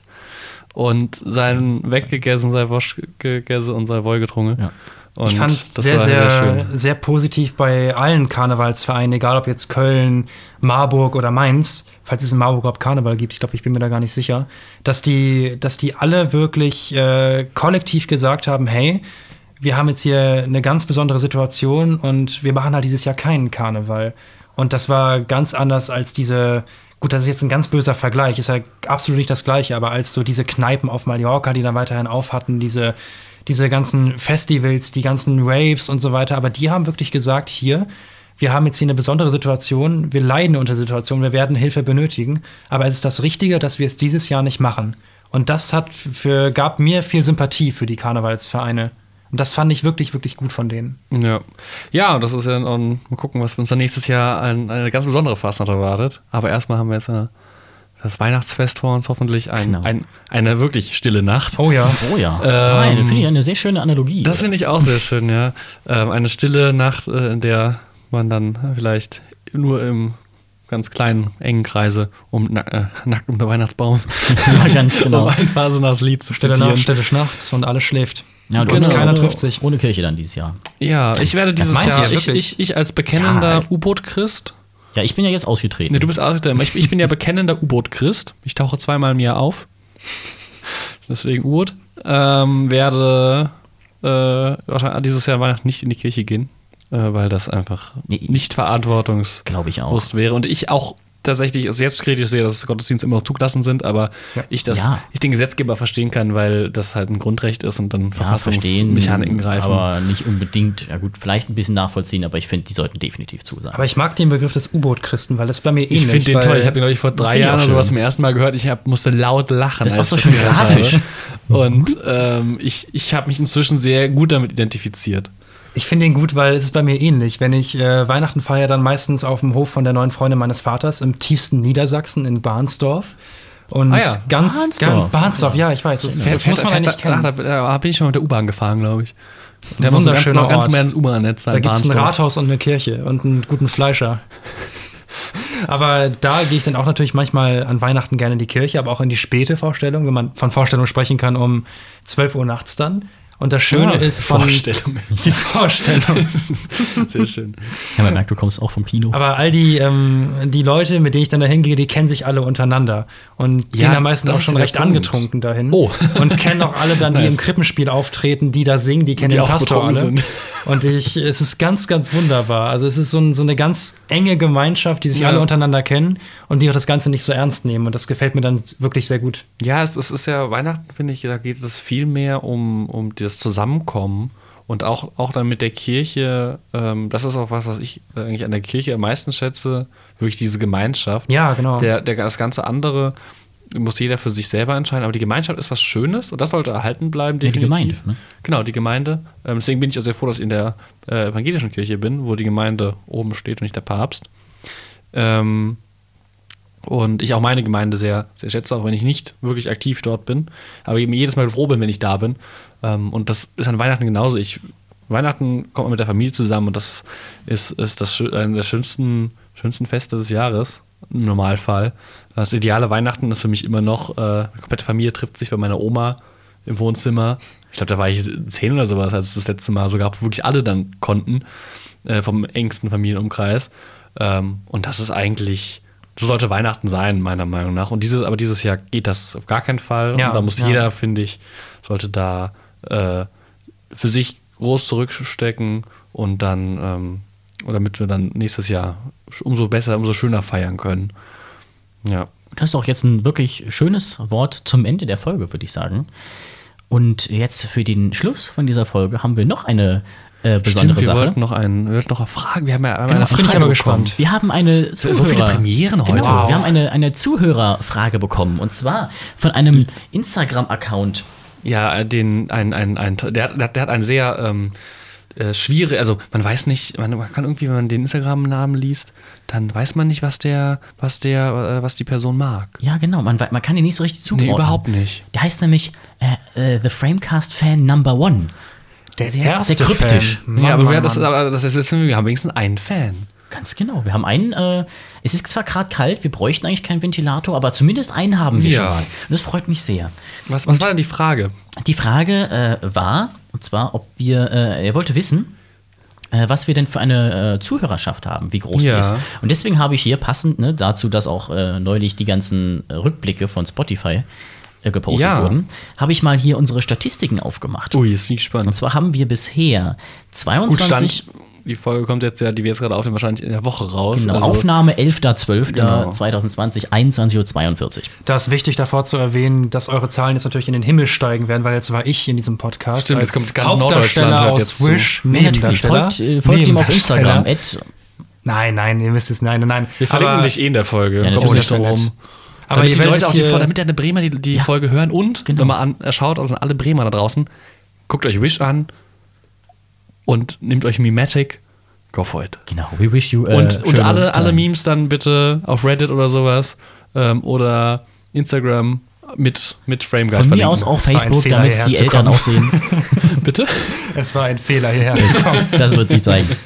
und sein weggegessen, sein Wosch gegessen und sein Woll getrunken. Ja. Und ich fand das sehr, war sehr, sehr, positiv bei allen Karnevalsvereinen, egal ob jetzt Köln, Marburg oder Mainz, falls es in Marburg überhaupt Karneval gibt, ich glaube, ich bin mir da gar nicht sicher, dass die, dass die alle wirklich äh, kollektiv gesagt haben, hey, wir haben jetzt hier eine ganz besondere Situation und wir machen halt dieses Jahr keinen Karneval. Und das war ganz anders als diese, gut, das ist jetzt ein ganz böser Vergleich, ist ja absolut nicht das gleiche, aber als so diese Kneipen auf Mallorca, die dann weiterhin auf hatten, diese, diese ganzen Festivals, die ganzen Raves und so weiter, aber die haben wirklich gesagt, hier, wir haben jetzt hier eine besondere Situation, wir leiden unter der Situation, wir werden Hilfe benötigen, aber es ist das Richtige, dass wir es dieses Jahr nicht machen. Und das hat für, gab mir viel Sympathie für die Karnevalsvereine. Und das fand ich wirklich, wirklich gut von denen. Ja. Ja, das ist ja ein, mal gucken, was uns dann nächstes Jahr ein, eine ganz besondere Fastnacht erwartet. Aber erstmal haben wir jetzt äh, das Weihnachtsfest vor uns, hoffentlich ein, Genau. ein, eine wirklich stille Nacht. Oh ja. Oh ja. Ähm, Nein, finde ich eine sehr schöne Analogie. Das finde ich auch sehr schön, ja. Ähm, eine stille Nacht, äh, in der man dann vielleicht nur im ganz kleinen, engen Kreise um na äh, nackt um den Weihnachtsbaum, ja, ganz genau. um ein Phasenachs Lied zu Stille zitieren. Nacht, stille Nacht und alles schläft. Ja, und Genau. Keiner trifft sich. Ohne Kirche dann dieses Jahr. Ja, ich werde das dieses Jahr, ich, wirklich? ich, ich als bekennender Ja, U-Boot-Christ, Ja, ich bin ja jetzt ausgetreten. Ne, du bist Ausgestellter. Ich, ich bin ja bekennender U-Boot-Christ. Ich tauche zweimal im Jahr auf. Deswegen U-Boot. Ähm, werde äh, dieses Jahr Weihnachten nicht in die Kirche gehen, äh, weil das einfach Nee, nicht verantwortungsbewusst wäre. Und ich auch tatsächlich also jetzt kritisch sehe, dass Gottesdienste immer noch zugelassen sind, aber ich das Ja. ich den Gesetzgeber verstehen kann, weil das halt ein Grundrecht ist und dann ja, Verfassungsmechaniken greifen. aber nicht unbedingt, ja gut, vielleicht ein bisschen nachvollziehen, aber ich finde, die sollten definitiv zu sein. Aber ich mag den Begriff des U-Boot-Christen, weil das bei mir ähnlich. ich finde den toll. Ich habe den, glaube ich, vor drei Jahren oder sowas zum ersten Mal gehört. Ich hab, musste laut lachen. Das ich so schön grafisch. habe. Und ähm, ich, ich habe mich inzwischen sehr gut damit identifiziert. Ich finde ihn gut, weil es ist bei mir ähnlich. Wenn ich äh, Weihnachten feiere, dann meistens auf dem Hof von der neuen Freundin meines Vaters im tiefsten Niedersachsen in Barnsdorf. Und Ah ja, ganz, Barnsdorf. ganz Barnsdorf, ja, ich weiß. Das, das muss man ja nicht kennen. Ach, da, bin ich schon mit der U-Bahn gefahren, glaube ich. Der muss so ganz, noch ganz Ort. mehr ins U-Bahn-Netz sein. Da gibt es ein Bahnsdorf. Rathaus und eine Kirche und einen guten Fleischer. aber da gehe ich dann auch natürlich manchmal an Weihnachten gerne in die Kirche, aber auch in die späte Vorstellung, wenn man von Vorstellung sprechen kann, um 12 Uhr nachts dann. Und das Schöne Ah, ist von Vorstellung. die Vorstellung. Sehr schön. Ja, man merkt, du kommst auch vom Kino. Aber all die, ähm, die Leute, mit denen ich dann da hingehe, die kennen sich alle untereinander. Und Ja, gehen da meistens auch schon recht Punkt. angetrunken dahin. Oh. Und kennen auch alle dann, die Nice. im Krippenspiel auftreten, die da singen, die kennen Die den auch Pastor alle. sind. Und ich, es ist ganz, ganz wunderbar. Also es ist so, ein, so eine ganz enge Gemeinschaft, die sich Ja. alle untereinander kennen und die auch das Ganze nicht so ernst nehmen. Und das gefällt mir dann wirklich sehr gut. Ja, es, es ist ja Weihnachten, finde ich, da geht es viel mehr um, um das Zusammenkommen und auch, auch dann mit der Kirche. Ähm, das ist auch was, was ich eigentlich an der Kirche am meisten schätze, wirklich diese Gemeinschaft. Ja, genau. Der, der, das ganze andere muss jeder für sich selber entscheiden, aber die Gemeinschaft ist was Schönes und das sollte erhalten bleiben, Ja, die definitiv. Gemeinde, ne? Genau, die Gemeinde. Ähm, deswegen bin ich auch sehr froh, dass ich in der äh, evangelischen Kirche bin, wo die Gemeinde oben steht und nicht der Papst. Ähm, und ich auch meine Gemeinde sehr, sehr schätze, auch wenn ich nicht wirklich aktiv dort bin. Aber eben jedes Mal froh bin, wenn ich da bin. Ähm, und das ist an Weihnachten genauso. Ich, Weihnachten kommt man mit der Familie zusammen und das ist, ist das schö- eine der schönsten, schönsten Feste des Jahres im Normalfall. Das ideale Weihnachten ist für mich immer noch, äh, die komplette Familie trifft sich bei meiner Oma im Wohnzimmer. Ich glaube, da war ich zehn oder sowas, als es das letzte Mal so gab, wo wirklich alle dann konnten, äh, vom engsten Familienumkreis. Ähm, und das ist eigentlich, so sollte Weihnachten sein, meiner Meinung nach. Und dieses, aber dieses Jahr geht das auf gar keinen Fall. Ja, und da muss ja. jeder, finde ich, sollte da äh, für sich groß zurückstecken und dann, ähm, oder damit wir dann nächstes Jahr umso besser, umso schöner feiern können. Ja. Das ist doch jetzt ein wirklich schönes Wort zum Ende der Folge, würde ich sagen. Und jetzt für den Schluss von dieser Folge haben wir noch eine äh, besondere wir Sache. wollten noch einen, wir wollten noch eine Frage. Wir haben ja Genau, eine jetzt bin ich Frage aber gespannt. Wir haben eine Zuhörer. so viele Premieren heute. Genau, Wow. wir haben eine, eine Zuhörerfrage bekommen. Und zwar von einem Instagram-Account. Ja, den, ein, ein, ein, der, hat- der hat einen sehr ähm, äh, schwierig, also man weiß nicht, man, man kann irgendwie, wenn man den Instagram-Namen liest, dann weiß man nicht, was der, was der, äh, was die Person mag. Ja, genau, man, man kann ihn nicht so richtig zuordnen. Nee, überhaupt nicht. Der heißt nämlich äh, äh, The Framecast Fan Number One. Der sehr, erste sehr kryptisch. Fan. Mann, ja, aber, Mann, wir, das, aber das ist, wir haben wenigstens einen Fan. Ganz genau. Wir haben einen, äh, es ist zwar gerade kalt, wir bräuchten eigentlich keinen Ventilator, aber zumindest einen haben wir Ja. schon mal. Und das freut mich sehr. Was, was war denn die Frage? Die Frage äh, war, und zwar, ob wir, äh, er wollte wissen, äh, was wir denn für eine äh, Zuhörerschaft haben, wie groß Ja. die ist. Und deswegen habe ich hier passend ne, dazu, dass auch äh, neulich die ganzen äh, Rückblicke von Spotify äh, gepostet Ja. wurden, habe ich mal hier unsere Statistiken aufgemacht. Ui, jetzt bin ich Und gespannt. zwar haben wir bisher Gut, 22 Stand, die Folge kommt jetzt ja, die wir jetzt gerade aufnehmen, wahrscheinlich in der Woche raus. Genau, also, Aufnahme 11.12.2020, Genau. 2020, 21.42 Uhr. Da ist wichtig davor zu erwähnen, dass eure Zahlen jetzt natürlich in den Himmel steigen werden, weil jetzt war ich in diesem Podcast. Stimmt, als jetzt kommt ganz Hauptdarsteller Norddeutschland hört aus jetzt zu. Wish, Nee, natürlich. Folgt, äh, folgt ihm auf. Instagram. Nein, nein, ihr wisst es, nein, nein, nein. wir verlinken Aber- dich eh in der Folge. Ja, natürlich. nicht drum Das ist ja rum. nett. Aber damit ihr die Leute auch die, Folge- damit der Bremer die, die Ja. Folge hören und Genau. nochmal an, er schaut auch an alle Bremer da draußen, guckt euch Wish an und nehmt euch Mimetic, go for it. genau, we wish you. Äh, und und alle, alle. Memes dann bitte auf Reddit oder sowas ähm, oder Instagram mit, mit Frame Guide Von mir verlinken. aus auch Facebook, damit die Eltern auch sehen. Bitte? Es war ein Fehler, hierher zu kommen. Das wird sich zeigen.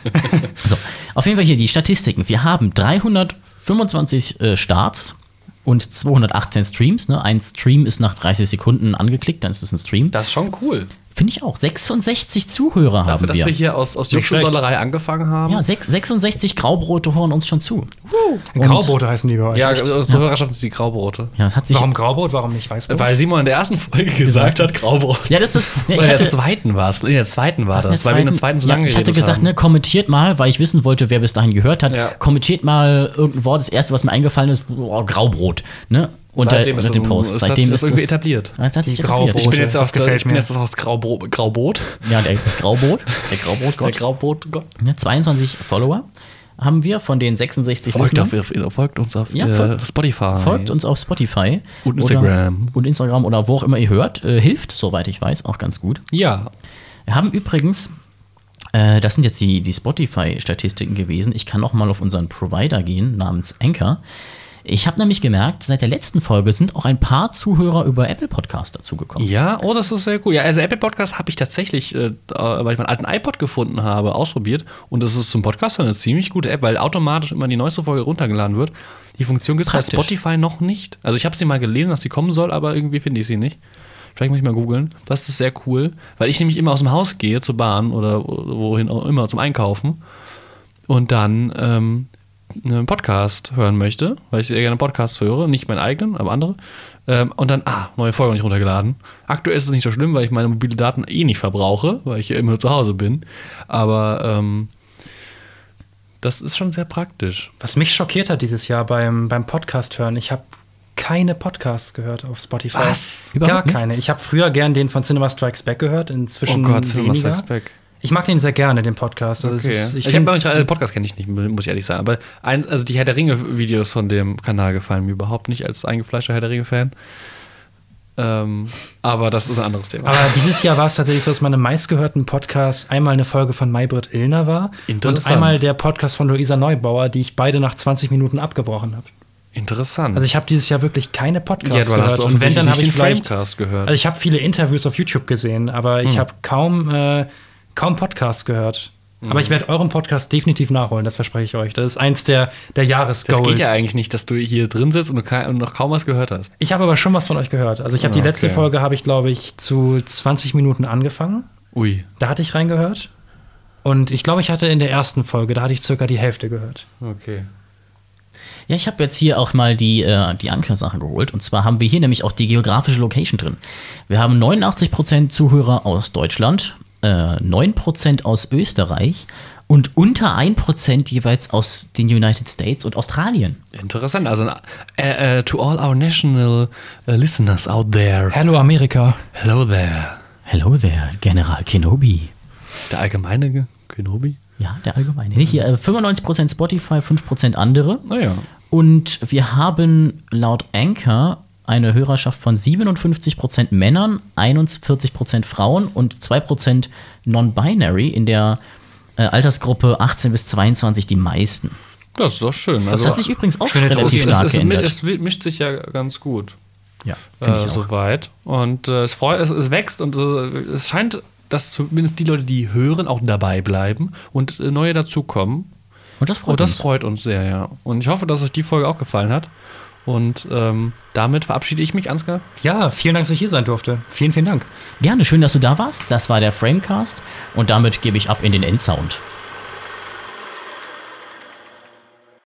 So, auf jeden Fall hier die Statistiken. Wir haben 325 äh, Starts und 218 Streams. Ne? Ein Stream ist nach 30 Sekunden angeklickt, dann ist es ein Stream. Das ist schon cool. Finde ich auch. 66 Zuhörer Dafür, haben dass wir. wir hier aus, aus. Juxendollerei angefangen haben. ja, sechs- 66 Graubrote hören uns schon zu. Und- Grauboote heißen die bei euch. Ja, unsere Hörerschaft ist die Graubrote. Ja, das hat sich. Warum Grauboot, warum nicht Weißboot? Weil Simon in der ersten Folge gesagt hat, Graubrot. Ja, das ist. Ja, ich in der hatte, zweiten war es. In der zweiten war Was in das, der weil wir in der zweiten- so ja, lange Ich hatte gesagt, haben. ne, kommentiert mal, weil ich wissen wollte, wer bis dahin gehört hat. Ja. Kommentiert mal irgendein Wort. Das erste, was mir eingefallen ist, oh, Graubrot. Ne? Unter, Seitdem ist unter das dem Post. hat Seitdem ist irgendwie das- etabliert. Das hat Die sich etabliert. Ich bin jetzt, das aus, gefällt ich bin jetzt aus Graubro Grauboot. Ja, der, das Grauboot. Der Graubrotgott. Der Grauboot-Gott. Ja, 22 Follower haben wir von den 66 Folgt, auf, folgt uns auf Ja, äh, folgt- Spotify. Folgt uns auf Spotify. Und Instagram. Oder, und Instagram oder wo auch immer ihr hört. Äh, hilft, soweit ich weiß, auch ganz gut. Ja. Wir haben übrigens, äh, das sind jetzt die, die Spotify-Statistiken gewesen. Ich kann auch mal auf unseren Provider gehen, namens Anchor. Ich habe nämlich gemerkt, seit der letzten Folge sind auch ein paar Zuhörer über Apple Podcast dazugekommen. Ja, oh, das ist sehr cool. Ja, also Apple Podcast habe ich tatsächlich, äh, weil ich meinen alten iPod gefunden habe, ausprobiert. Und das ist zum Podcast eine ziemlich gute App, weil automatisch immer die neueste Folge runtergeladen wird. Die Funktion gibt es bei. Spotify noch nicht. Also ich habe sie mal gelesen, dass sie kommen soll, aber irgendwie finde ich sie nicht. Vielleicht muss ich mal googeln. Das ist sehr cool, weil ich nämlich immer aus dem Haus gehe zur Bahn oder wohin auch immer zum Einkaufen und dann ähm, einen Podcast hören möchte, weil ich sehr gerne Podcasts höre, nicht meinen eigenen, aber andere. Ähm, und dann, ah, neue Folge noch nicht runtergeladen. Aktuell ist es nicht so schlimm, weil ich meine mobile Daten eh nicht verbrauche, weil ich ja immer nur zu Hause bin. Aber ähm, das ist schon sehr praktisch. Was mich schockiert hat dieses Jahr beim, beim Podcast hören, ich habe keine Podcasts gehört auf Spotify. Was? Gar Überhaupt nicht? keine. Ich habe früher gern den von Cinema Strikes Back gehört, inzwischen Oh Gott, Cinema weniger. Strikes Back. Ich mag den sehr gerne, den Podcast. Also Okay. ist- ich find- habe auch nicht, äh, Podcast kenne ich nicht, muss ich ehrlich sagen. Aber ein, also die Herr der Ringe-Videos von dem Kanal gefallen mir überhaupt nicht als eingefleischter Herr der Ringe-Fan. Ähm, aber das ist ein anderes Thema. Aber dieses Jahr war es tatsächlich so, dass meine meistgehörten Podcasts einmal eine Folge von Maybrit Illner war und einmal der Podcast von Luisa Neubauer, die ich beide nach 20 Minuten abgebrochen habe. Interessant. Also ich habe dieses Jahr wirklich keine Podcasts ja, du hast gehört. Und wenn, dann habe ich den vielleicht gehört. Also ich habe viele Interviews auf YouTube gesehen, aber Hm. ich habe kaum, äh, kaum Podcasts gehört. Hm. Aber ich werde euren Podcast definitiv nachholen, das verspreche ich euch. Das ist eins der, der Jahresgoals. das geht ja eigentlich nicht, dass du hier drin sitzt und, und noch kaum was gehört hast. Ich habe aber schon was von euch gehört. Also ich habe die Ah, letzte okay. Folge, habe ich glaube ich zu 20 Minuten angefangen. Ui. Da hatte ich reingehört. Und ich glaube, ich hatte in der ersten Folge, da hatte ich circa die Hälfte gehört. Okay. Ja, ich habe jetzt hier auch mal die, äh, die Anker-Sachen geholt. Und zwar haben wir hier nämlich auch die geografische Location drin. Wir haben 89% Zuhörer aus Deutschland, äh, 9% aus Österreich und unter 1% jeweils aus den United States und Australien. Interessant. Also, äh, äh, to all our national uh, listeners out there, Hallo Amerika. hello there. Hello there, General Kenobi. Der allgemeine Ge- Kenobi? Ja, der allgemeine. Hier äh, 95% Spotify, 5% andere. Naja. Und wir haben laut Anchor eine Hörerschaft von 57% Männern, 41% Frauen und 2% Non-Binary in der äh, Altersgruppe 18 bis 22 die meisten. Das ist doch schön. Das hat sich übrigens auch schöne relativ es, stark es, es, geändert. es mischt sich ja ganz gut. ja, finde äh, ich auch. soweit. Und äh, es, freut, es, es wächst und äh, es scheint, dass zumindest die Leute, die hören, auch dabei bleiben und äh, neue dazukommen. Und das freut Und das uns. freut uns sehr, ja. Und ich hoffe, dass euch die Folge auch gefallen hat. Und ähm, damit verabschiede ich mich, Ansgar. Ja, vielen Dank, dass ich hier sein durfte. Vielen, vielen Dank. Gerne, schön, dass du da warst. Das war der Framecast. Und damit gebe ich ab in den Endsound.